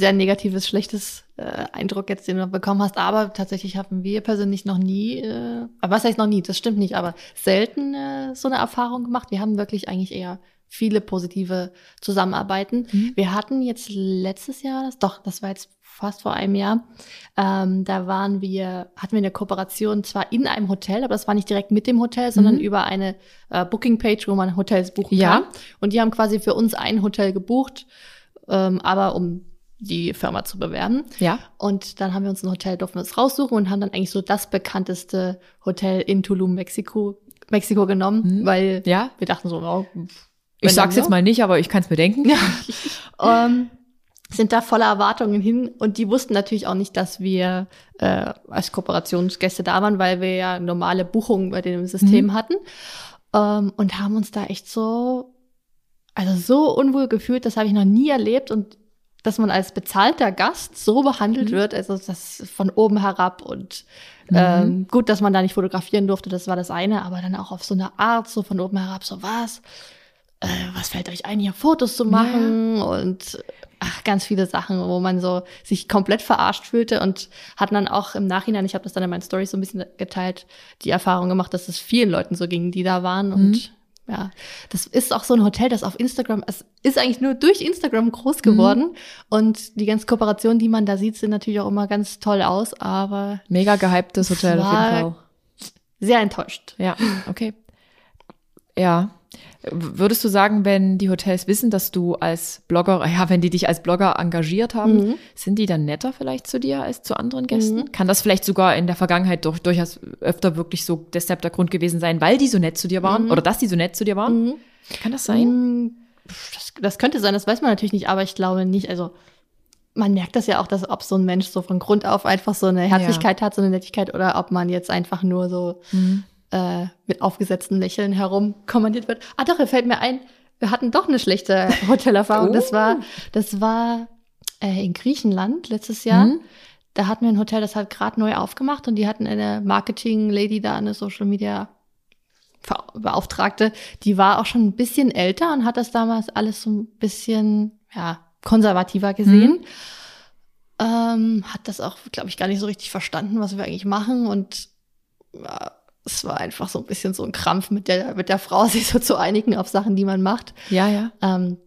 S1: sehr negatives, schlechtes äh, Eindruck jetzt, den du bekommen hast. Aber tatsächlich haben wir persönlich noch nie, äh, aber was heißt noch nie? Das stimmt nicht, aber selten äh, so eine Erfahrung gemacht. Wir haben wirklich eigentlich eher viele positive Zusammenarbeiten.
S2: Mhm.
S1: Wir hatten jetzt letztes Jahr, das, doch, das war jetzt fast vor einem Jahr, ähm, da waren wir, hatten wir eine Kooperation zwar in einem Hotel, aber das war nicht direkt mit dem Hotel, sondern
S2: Mhm.
S1: über eine äh, Booking-Page, wo man Hotels buchen
S2: Ja.
S1: kann. Und die haben quasi für uns ein Hotel gebucht, ähm, aber um die Firma zu bewerben.
S2: Ja?
S1: Und dann haben wir uns ein Hotel, durften wir uns raussuchen und haben dann eigentlich so das bekannteste Hotel in Tulum, Mexiko, Mexiko genommen,
S2: Mhm.
S1: weil
S2: Ja?
S1: wir dachten so, oh,
S2: Ich sag's jetzt mal nicht, aber ich kann es mir denken.
S1: ähm, sind da voller Erwartungen hin und die wussten natürlich auch nicht, dass wir äh, als Kooperationsgäste da waren, weil wir ja normale Buchungen bei dem System
S2: Mhm.
S1: hatten ähm, und haben uns da echt so, also so unwohl gefühlt, das habe ich noch nie erlebt und dass man als bezahlter Gast so behandelt
S2: Mhm.
S1: wird, also das von oben herab und
S2: Mhm.
S1: ähm, gut, dass man da nicht fotografieren durfte, das war das eine, aber dann auch auf so eine Art, so von oben herab, so was, äh, was fällt euch ein, hier Fotos zu machen und ach, ganz viele Sachen, wo man so sich komplett verarscht fühlte und hatten dann auch im Nachhinein, ich habe das dann in meinen Stories so ein bisschen geteilt, die Erfahrung gemacht, dass es vielen Leuten so ging, die da waren und ja, das ist auch so ein Hotel, das auf Instagram, es ist eigentlich nur durch Instagram groß geworden und die ganzen Kooperationen, die man da sieht, sehen natürlich auch immer ganz toll aus, aber
S2: Mega gehyptes Hotel auf jeden Fall.
S1: sehr enttäuscht.
S2: Ja, okay. Ja. Würdest du sagen, wenn die Hotels wissen, dass du als Blogger, ja, wenn die dich als Blogger engagiert haben,
S1: Mhm.
S2: sind die dann netter vielleicht zu dir als zu anderen Gästen?
S1: Mhm.
S2: Kann das vielleicht sogar in der Vergangenheit durch, durchaus öfter wirklich so deshalb der Grund gewesen sein, weil die so nett zu dir waren
S1: Mhm.
S2: oder dass die so nett zu dir waren?
S1: Mhm.
S2: Kann das sein?
S1: Mm, Das, das könnte sein, das weiß man natürlich nicht, aber ich glaube nicht. Also man merkt das ja auch, dass ob so ein Mensch so von Grund auf einfach so eine Herzlichkeit hat, so eine Nettigkeit, oder ob man jetzt einfach nur so
S2: Mhm.
S1: Äh, mit aufgesetzten Lächeln herumkommandiert wird. Ah doch, fällt mir ein, wir hatten doch eine schlechte Hotelerfahrung. Das
S2: Oh.
S1: war, das war äh, in Griechenland letztes Jahr.
S2: Mhm.
S1: Da hatten wir ein Hotel, das hat gerade neu aufgemacht und die hatten eine Marketing-Lady da, eine Social Media Beauftragte, die war auch schon ein bisschen älter und hat das damals alles so ein bisschen ja, konservativer gesehen. Ähm, hat das auch, glaube ich, gar nicht so richtig verstanden, was wir eigentlich machen. Und ja, es war einfach so ein bisschen so ein Krampf mit der, mit der Frau, sich so zu einigen auf Sachen, die man macht.
S2: Ja, ja.
S1: Ähm,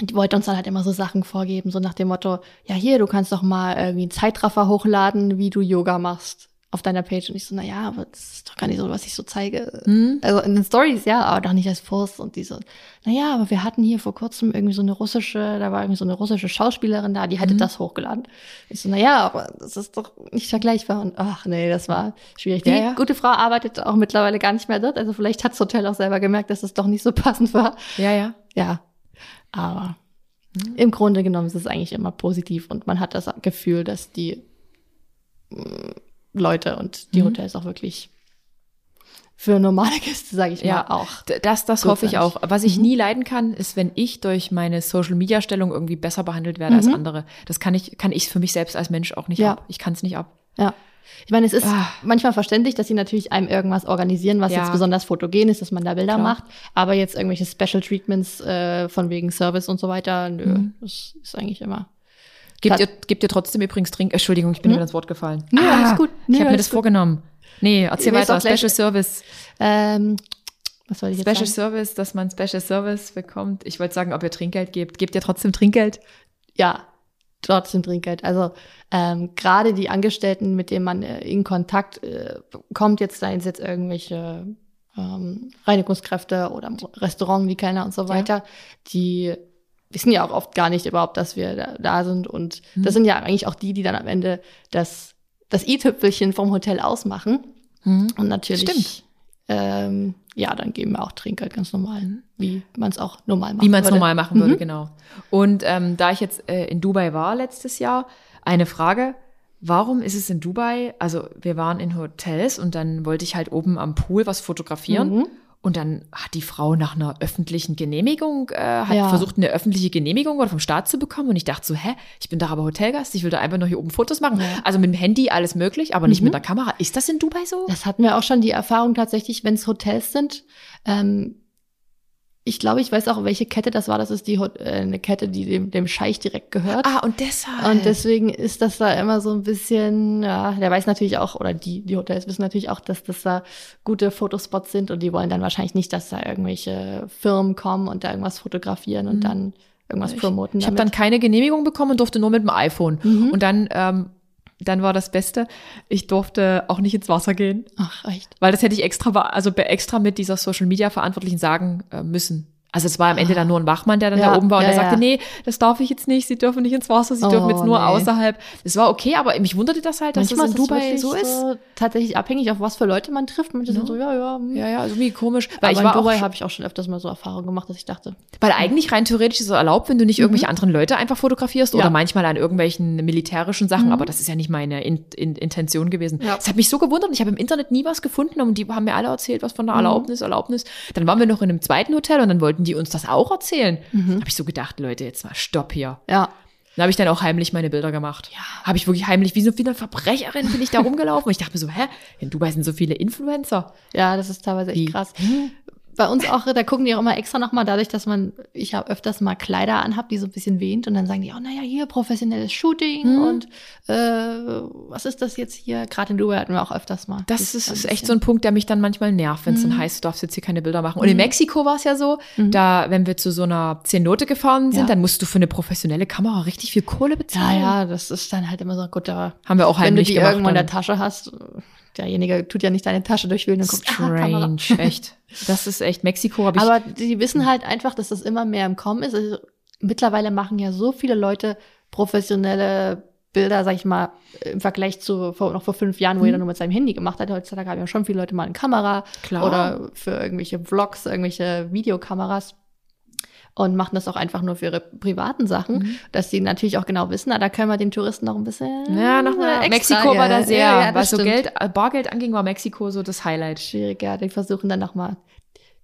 S1: die wollte uns dann halt immer so Sachen vorgeben, so nach dem Motto, ja hier, du kannst doch mal irgendwie einen Zeitraffer hochladen, wie du Yoga machst. Auf deiner Page. Und ich so, na ja, aber das ist doch gar nicht so, was ich so zeige.
S2: Mhm.
S1: Also in den Stories, ja, aber doch nicht als Post. Und die so, na ja, aber wir hatten hier vor kurzem irgendwie so eine russische, da war irgendwie so eine russische Schauspielerin da, die hätte
S2: Mhm.
S1: das hochgeladen. Ich so, na ja, aber das ist doch nicht vergleichbar. Und ach nee, das war schwierig. Die
S2: Ja, ja.
S1: gute Frau arbeitet auch mittlerweile gar nicht mehr dort. Also vielleicht hat das Hotel auch selber gemerkt, dass es doch nicht so passend war.
S2: Ja, ja.
S1: Ja, aber im Grunde genommen ist es eigentlich immer positiv und man hat das Gefühl, dass die mm, Leute und die
S2: Mhm.
S1: Hotels auch wirklich für normale Gäste, sage ich
S2: Ja.
S1: mal, auch.
S2: Das, das hoffe ich auch. Was ich
S1: Mhm.
S2: nie leiden kann, ist, wenn ich durch meine Social-Media-Stellung irgendwie besser behandelt werde als
S1: Mhm.
S2: andere. Das kann ich, kann ich für mich selbst als Mensch auch nicht
S1: Ja.
S2: ab. Ich kann es nicht ab.
S1: Ja. Ich meine, es ist
S2: Ah.
S1: manchmal verständlich, dass sie natürlich einem irgendwas organisieren, was
S2: Ja.
S1: jetzt besonders fotogen ist, dass man da Bilder
S2: Klar.
S1: macht. Aber jetzt irgendwelche Special Treatments äh, von wegen Service und so weiter, nö,
S2: Mhm.
S1: das ist eigentlich immer.
S2: Gebt ihr, gebt ihr trotzdem übrigens Trink. Entschuldigung, ich bin
S1: Hm?
S2: mir ins Wort gefallen.
S1: Nö, alles gut. Nö,
S2: ich habe mir das
S1: gut.
S2: vorgenommen. Nee, erzähl weiter.
S1: auch gleich-
S2: Special Service.
S1: Ähm, was soll ich jetzt
S2: Special
S1: sagen?
S2: Service, dass man Special Service bekommt. Ich wollte sagen, ob ihr Trinkgeld gebt. Gebt ihr trotzdem Trinkgeld?
S1: Ja, trotzdem Trinkgeld. Also ähm, gerade die Angestellten, mit denen man äh, in Kontakt äh, kommt, jetzt seien es jetzt irgendwelche ähm, Reinigungskräfte oder im Restaurant, die Kellner und so weiter, die wissen ja auch oft gar nicht überhaupt, dass wir da, da sind. Und
S2: Mhm.
S1: das sind ja eigentlich auch die, die dann am Ende das, das i-Tüpfelchen vom Hotel ausmachen. Und natürlich,
S2: Stimmt.
S1: Ähm, ja, dann geben wir auch Trinkgeld ganz normal, wie man es auch normal macht.
S2: Wie man es normal machen würde,
S1: Mhm.
S2: genau. Und ähm, da ich jetzt äh, in Dubai war letztes Jahr, eine Frage. Warum ist es in Dubai, also wir waren in Hotels und dann wollte ich halt oben am Pool was fotografieren
S1: Mhm.
S2: Und dann hat die Frau nach einer öffentlichen Genehmigung, äh, hat
S1: Ja.
S2: versucht, eine öffentliche Genehmigung oder vom Staat zu bekommen und ich dachte so, hä, ich bin da aber Hotelgast, ich will da einfach nur hier oben Fotos machen.
S1: Ja.
S2: Also mit dem Handy alles möglich, aber nicht
S1: Mhm.
S2: mit der Kamera. Ist das in Dubai so?
S1: Das hatten wir auch schon die Erfahrung tatsächlich, wenn es Hotels sind. Ähm, ich glaube, ich weiß auch, welche Kette das war. Das ist die äh, eine Kette, die dem, dem Scheich direkt gehört.
S2: Ah, und deshalb.
S1: Und deswegen ist das da immer so ein bisschen, ja, der weiß natürlich auch, oder die, die Hotels wissen natürlich auch, dass das da gute Fotospots sind und die wollen dann wahrscheinlich nicht, dass da irgendwelche Firmen kommen und da irgendwas fotografieren und
S2: Mhm.
S1: dann irgendwas
S2: Ich-
S1: promoten.
S2: Ich habe dann
S1: damit.
S2: keine Genehmigung bekommen und durfte nur mit dem iPhone.
S1: Mhm.
S2: Und dann, ähm, dann war das Beste, ich durfte auch nicht ins Wasser gehen,
S1: Ach, echt.
S2: weil das hätte ich extra, also extra mit dieser Social Media Verantwortlichen sagen äh, müssen. Also es war am Ende dann nur ein Wachmann, der dann
S1: Ja,
S2: da oben war und
S1: ja,
S2: der sagte,
S1: ja.
S2: nee, das darf ich jetzt nicht, Sie dürfen nicht ins Wasser, Sie
S1: Oh,
S2: dürfen jetzt nur
S1: nee.
S2: außerhalb. Das war okay, aber mich wunderte das halt, dass
S1: Manchmal
S2: das in
S1: ist
S2: Dubai so ist.
S1: tatsächlich abhängig, auf was für Leute man trifft. Manche
S2: Ja.
S1: sind so, ja, ja. hm.
S2: Ja, ja, also irgendwie komisch.
S1: Weil Aber
S2: ich
S1: in
S2: war
S1: Dubai
S2: auch,
S1: habe ich auch schon öfters mal so Erfahrungen gemacht, dass ich dachte,
S2: Weil eigentlich rein theoretisch ist es erlaubt, wenn du nicht irgendwelche anderen Leute einfach fotografierst oder manchmal an irgendwelchen militärischen Sachen,
S1: Mhm.
S2: aber das ist ja nicht meine in, in, Intention gewesen. Das hat mich so gewundert. Ich habe im Internet nie was gefunden und die haben mir alle erzählt, was von der
S1: Mhm.
S2: Erlaubnis, Erlaubnis. Dann waren wir noch in einem zweiten Hotel und dann wollten die uns das auch erzählen.
S1: Mhm.
S2: Habe ich so gedacht, Leute, jetzt mal stopp hier.
S1: ja,
S2: Dann habe ich dann auch heimlich meine Bilder gemacht.
S1: Ja.
S2: Habe ich wirklich heimlich, wie so eine Verbrecherin bin ich da rumgelaufen. Und ich dachte mir so, hä, in Dubai sind so viele Influencer.
S1: ja, das ist teilweise echt
S2: Wie?
S1: krass. Bei uns auch, da gucken die auch immer extra nochmal, dadurch, dass man, ich habe öfters mal Kleider anhab, die so ein bisschen wehend und dann sagen die, oh naja, hier professionelles Shooting
S2: Mhm.
S1: und äh, was ist das jetzt hier? Gerade in Dubai hatten wir auch öfters mal.
S2: Das ist, ist echt so ein Punkt, der mich dann manchmal nervt, wenn es dann
S1: Mhm.
S2: heißt, du darfst jetzt hier keine Bilder machen. Und in Mexiko war es ja so,
S1: Mhm.
S2: da, wenn wir zu so einer Zehn-Note gefahren sind,
S1: Ja.
S2: dann musst du für eine professionelle Kamera richtig viel Kohle
S1: Ja,
S2: bezahlen.
S1: ja, das ist dann halt immer so, gut, aber
S2: Haben wir auch
S1: wenn du die
S2: gemacht.
S1: irgendwo in der
S2: dann.
S1: Tasche hast, derjenige tut ja nicht deine Tasche durchwühlen und guckt, ah, Kamera.
S2: Strange, echt. Das ist echt, Mexiko habe ich,
S1: Aber die wissen halt einfach, dass das immer mehr im Kommen ist. Also, mittlerweile machen ja so viele Leute professionelle Bilder, sag ich mal, im Vergleich zu vor, noch vor fünf Jahren, wo
S2: Mhm.
S1: jeder nur mit seinem Handy gemacht hat. Heutzutage haben ja schon viele Leute mal eine Kamera
S2: Klar.
S1: oder für irgendwelche Vlogs, irgendwelche Videokameras und machen das auch einfach nur für ihre privaten Sachen,
S2: Mhm.
S1: dass sie natürlich auch genau wissen, na, da können wir den Touristen noch ein bisschen
S2: ja, noch mal.
S1: extra,
S2: Mexiko war da
S1: ja,
S2: sehr,
S1: ja, ja,
S2: was so. Geld, äh, Bargeld anging, war Mexiko so das Highlight.
S1: schwierig, ja. Die versuchen dann nochmal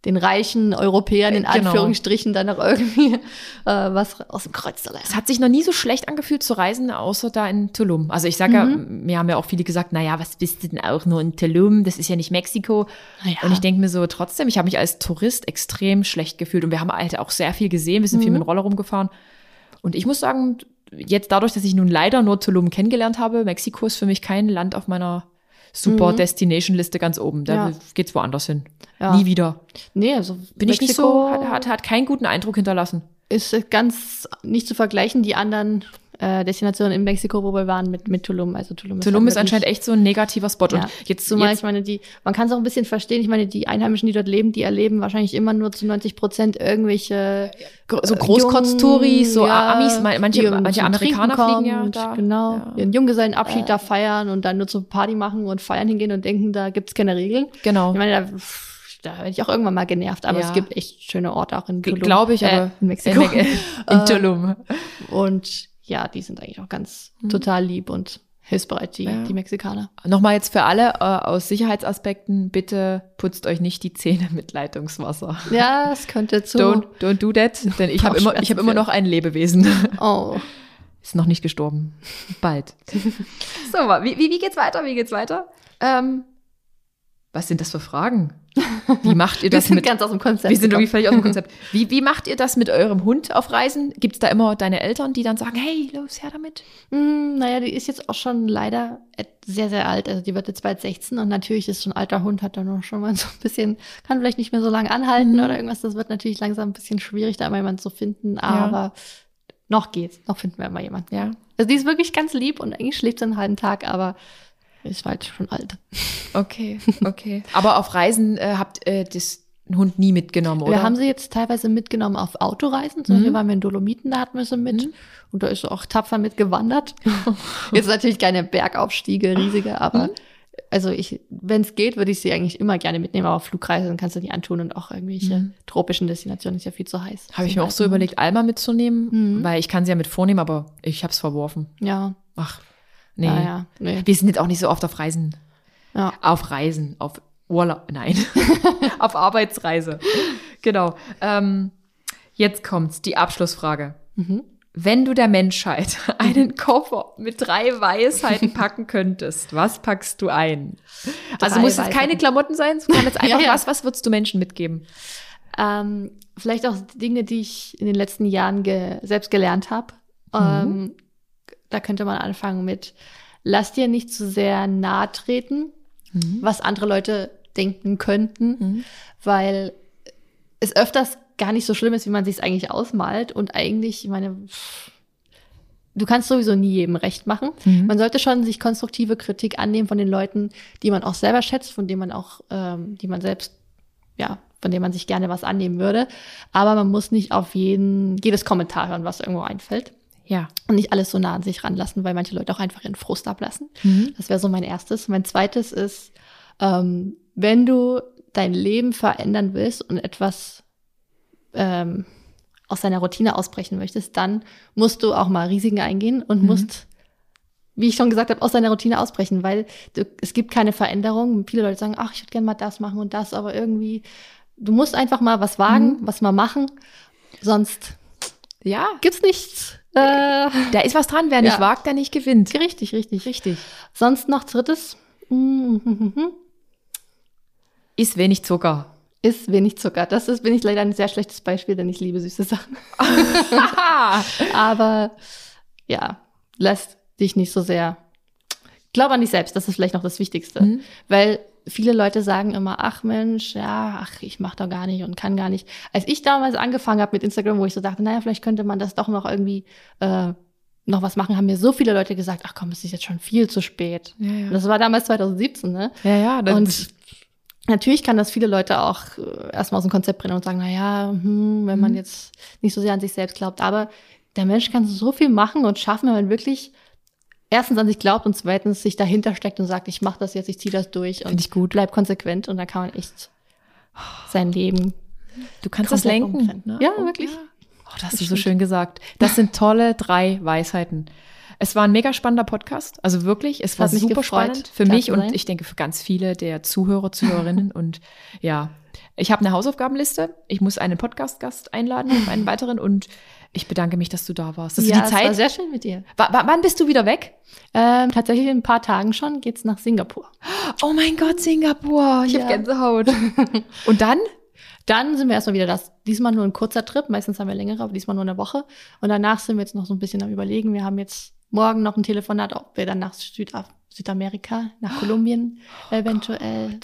S1: den reichen Europäern in
S2: Äh, genau.
S1: Anführungsstrichen dann noch irgendwie äh, was aus dem Kreuz zu lernen.
S2: Es hat sich noch nie so schlecht angefühlt zu reisen, außer da in Tulum. Also ich sage ja,
S1: Mhm.
S2: mir haben ja auch viele gesagt, naja, was bist du denn auch nur in Tulum? Das ist ja nicht Mexiko.
S1: Naja.
S2: Und ich denke mir so, trotzdem, ich habe mich als Tourist extrem schlecht gefühlt. Und wir haben halt auch sehr viel gesehen, wir sind viel
S1: Mhm.
S2: mit dem Roller rumgefahren. Und ich muss sagen, jetzt dadurch, dass ich nun leider nur Tulum kennengelernt habe, Mexiko ist für mich kein Land auf meiner Super
S1: Mhm.
S2: Destination Liste ganz oben. Da
S1: Ja.
S2: geht's woanders hin.
S1: Ja.
S2: Nie wieder.
S1: Nee, also
S2: Bin ich nicht so, hat, hat, hat keinen guten Eindruck hinterlassen.
S1: ist ganz nicht zu vergleichen. Die anderen äh, Destination in Mexiko, wo wir waren, mit, mit Tulum. Also Tulum,
S2: Tulum
S1: halt
S2: ist anscheinend echt so ein negativer Spot.
S1: Ja.
S2: Und jetzt,
S1: Zumal
S2: jetzt
S1: ich meine, die, man kann es auch ein bisschen verstehen. Ich meine, die Einheimischen, die dort leben, die erleben wahrscheinlich immer nur zu 90 Prozent irgendwelche
S2: so
S1: äh,
S2: Großkotztouris, so
S1: ja,
S2: Amis, ma- manche, manche Amerikaner
S1: Trinken
S2: fliegen ja da.
S1: Genau,
S2: Ja.
S1: ihren Junggesellenabschied da feiern und dann nur zur Party machen und feiern hingehen und denken, da gibt's keine Regeln.
S2: Genau.
S1: Ich meine, da, da werde ich auch irgendwann mal genervt, aber
S2: Ja.
S1: es gibt echt schöne Orte auch in Tulum.
S2: Glaube ich,
S1: äh,
S2: aber
S1: in Mexiko.
S2: In, in Tulum.
S1: und ja, die sind eigentlich auch ganz total lieb und hilfsbereit, die,
S2: Ja.
S1: die Mexikaner.
S2: Nochmal jetzt für alle äh, aus Sicherheitsaspekten, bitte putzt euch nicht die Zähne mit Leitungswasser.
S1: Ja, es könnte zu.
S2: Don't, don't do that, denn ich habe immer, ich habe immer noch ein Lebewesen.
S1: Oh.
S2: Ist noch nicht gestorben. Bald. so, wie, wie, wie geht's weiter? Wie geht's weiter? Ähm, was sind das für Fragen? Wie macht ihr
S1: Wir
S2: das
S1: sind
S2: mit
S1: ganz aus dem Konzept.
S2: Wir sind irgendwie völlig aus dem Konzept. Wie, wie macht ihr das mit eurem Hund auf Reisen? Gibt es da immer deine Eltern, die dann sagen, hey, los, her damit?
S1: Mm, naja, die ist jetzt auch schon leider sehr, sehr alt. Also die wird jetzt bald 16 und natürlich ist so ein alter Hund, hat dann noch schon mal so ein bisschen, kann vielleicht nicht mehr so lange anhalten
S2: Mhm.
S1: oder irgendwas. Das wird natürlich langsam ein bisschen schwierig, da mal jemanden zu finden, aber noch geht's. Noch finden wir immer jemanden.
S2: Ja.
S1: Also die ist wirklich ganz lieb und eigentlich schläft sie einen halben Tag, aber ist halt schon alt.
S2: Okay, okay. Aber auf Reisen äh, habt ihr das Hund nie mitgenommen, oder?
S1: Wir haben sie jetzt teilweise mitgenommen auf Autoreisen. Zum Beispiel
S2: Mhm.
S1: waren wir in Dolomiten, da hatten wir sie mit.
S2: Mhm.
S1: Und da ist sie auch tapfer mitgewandert. jetzt natürlich keine Bergaufstiege, riesige, aber
S2: Mhm.
S1: also ich, wenn es geht, würde ich sie eigentlich immer gerne mitnehmen. Aber auf Flugreisen kannst du die antun und auch irgendwelche
S2: Mhm.
S1: tropischen Destinationen ist ja viel zu heiß.
S2: Habe ich mir auch so überlegt, Alma mitzunehmen,
S1: Mhm.
S2: weil ich kann sie ja mit vornehmen, aber ich habe es verworfen.
S1: Ja,
S2: Ach, nee.
S1: naja, nee.
S2: Wir sind jetzt auch nicht so oft auf Reisen.
S1: Ja.
S2: Auf Reisen, auf Urlaub, nein, auf Arbeitsreise. Genau. Ähm, jetzt kommt's, die Abschlussfrage.
S1: Mhm.
S2: Wenn du der Menschheit einen Koffer mit drei Weisheiten packen könntest, was packst du ein? also
S1: Drei
S2: muss es keine. Klamotten sein, es kann jetzt einfach
S1: Ja, ja.
S2: was, was würdest du Menschen mitgeben?
S1: Ähm, vielleicht auch Dinge, die ich in den letzten Jahren ge selbst gelernt habe. Ähm, da könnte man anfangen mit, lass dir nicht zu sehr nahe treten, was andere Leute denken könnten,
S2: Mhm.
S1: weil es öfters gar nicht so schlimm ist, wie man sich es eigentlich ausmalt. Und eigentlich, ich meine, du kannst sowieso nie jedem recht machen.
S2: Mhm.
S1: Man sollte schon sich konstruktive Kritik annehmen von den Leuten, die man auch selber schätzt, von denen man auch, ähm, die man selbst, ja, von denen man sich gerne was annehmen würde. Aber man muss nicht auf jeden, jedes Kommentar hören, was irgendwo einfällt.
S2: Ja.
S1: Und nicht alles so nah an sich ranlassen, weil manche Leute auch einfach ihren Frust ablassen.
S2: Mhm.
S1: Das wäre so mein erstes. Mein zweites ist, ähm, wenn du dein Leben verändern willst und etwas ähm, aus deiner Routine ausbrechen möchtest, dann musst du auch mal Risiken eingehen und
S2: Mhm.
S1: musst, wie ich schon gesagt habe, aus deiner Routine ausbrechen, weil du, es gibt keine Veränderung. Viele Leute sagen, ach, ich würde gerne mal das machen und das, aber irgendwie, du musst einfach mal was wagen,
S2: Mhm.
S1: was mal machen, sonst
S2: Ja,
S1: gibt's nichts. Äh,
S2: da ist was dran. Wer nicht
S1: Ja.
S2: wagt, der nicht gewinnt.
S1: richtig, richtig.
S2: Richtig.
S1: Sonst noch drittes. Mhm.
S2: Ist wenig Zucker.
S1: Ist wenig Zucker. Das ist, bin ich leider ein sehr schlechtes Beispiel, denn ich liebe süße Sachen. Aber ja, lass dich nicht so sehr. Glaub an dich selbst, das ist vielleicht noch das Wichtigste.
S2: Mhm.
S1: Weil viele Leute sagen immer, ach Mensch, ja, ach, ich mach doch gar nicht und kann gar nicht. Als ich damals angefangen habe mit Instagram, wo ich so dachte, naja, vielleicht könnte man das doch noch irgendwie äh, noch was machen, haben mir so viele Leute gesagt, ach komm, es ist jetzt schon viel zu spät.
S2: Ja, ja.
S1: Das war damals 2017, ne?
S2: Ja, ja. dann-
S1: Und natürlich kann das viele Leute auch äh, erstmal aus dem Konzept bringen und sagen, na ja, hm, wenn man
S2: Mhm.
S1: jetzt nicht so sehr an sich selbst glaubt. Aber der Mensch kann so viel machen und schaffen, wenn man wirklich erstens an sich glaubt und zweitens sich dahinter steckt und sagt, ich mache das jetzt, ich ziehe das durch und
S2: Finde ich gut.
S1: bleib konsequent und dann kann man echt sein Leben.
S2: Du kannst das lenken. ne?
S1: Ja,
S2: Oh,
S1: wirklich.
S2: Oh, das hast du so schön gesagt. Das sind tolle drei Weisheiten. Es war ein mega spannender Podcast. Also wirklich, es war super
S1: gefreut,
S2: spannend für
S1: da
S2: mich und ich denke für ganz viele der Zuhörer, Zuhörerinnen. und ja, ich habe eine Hausaufgabenliste. Ich muss einen Podcast-Gast einladen, einen weiteren. Und ich bedanke mich, dass du da warst. Dass
S1: ja,
S2: du die
S1: es war
S2: Zeit.
S1: sehr schön mit dir.
S2: Wa- wann bist du wieder weg?
S1: Ähm, tatsächlich in ein paar Tagen schon geht's nach Singapur.
S2: Oh mein Gott, Singapur. Ich
S1: Ja.
S2: habe Gänsehaut. und dann?
S1: Dann sind wir erstmal wieder das. Diesmal nur ein kurzer Trip. Meistens haben wir längere, aber diesmal nur eine Woche. Und danach sind wir jetzt noch so ein bisschen am Überlegen. Wir haben jetzt morgen noch ein Telefonat, ob wir dann nach Südaf Südamerika, nach Kolumbien eventuell,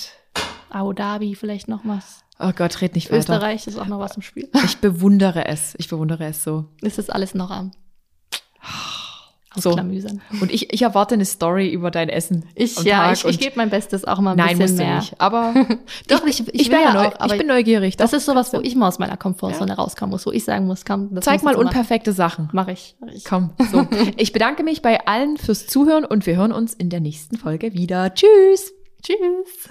S1: Abu Dhabi vielleicht noch was.
S2: Oh Gott, red nicht weiter.
S1: Österreich ist auch noch was im Spiel.
S2: Ich bewundere es. Ich bewundere es so.
S1: Es ist alles noch am.
S2: So.
S1: ausklamüsern.
S2: Und ich, ich erwarte eine Story über dein Essen.
S1: Ich, ja, ich, ich gebe mein Bestes auch mal ein
S2: Nein,
S1: bisschen mehr.
S2: nicht. Aber
S1: Doch, ich, ich,
S2: ich, bin,
S1: ja
S2: neu,
S1: auch,
S2: ich bin neugierig.
S1: das
S2: Doch.
S1: ist sowas, wo ich mal aus meiner Komfortzone rauskomme muss, wo ich sagen muss, komm, das
S2: Zeig mal
S1: du machen.
S2: unperfekte Sachen.
S1: Mach ich. Mach ich.
S2: Komm, so. Ich bedanke mich bei allen fürs Zuhören und wir hören uns in der nächsten Folge wieder. Tschüss!
S1: Tschüss.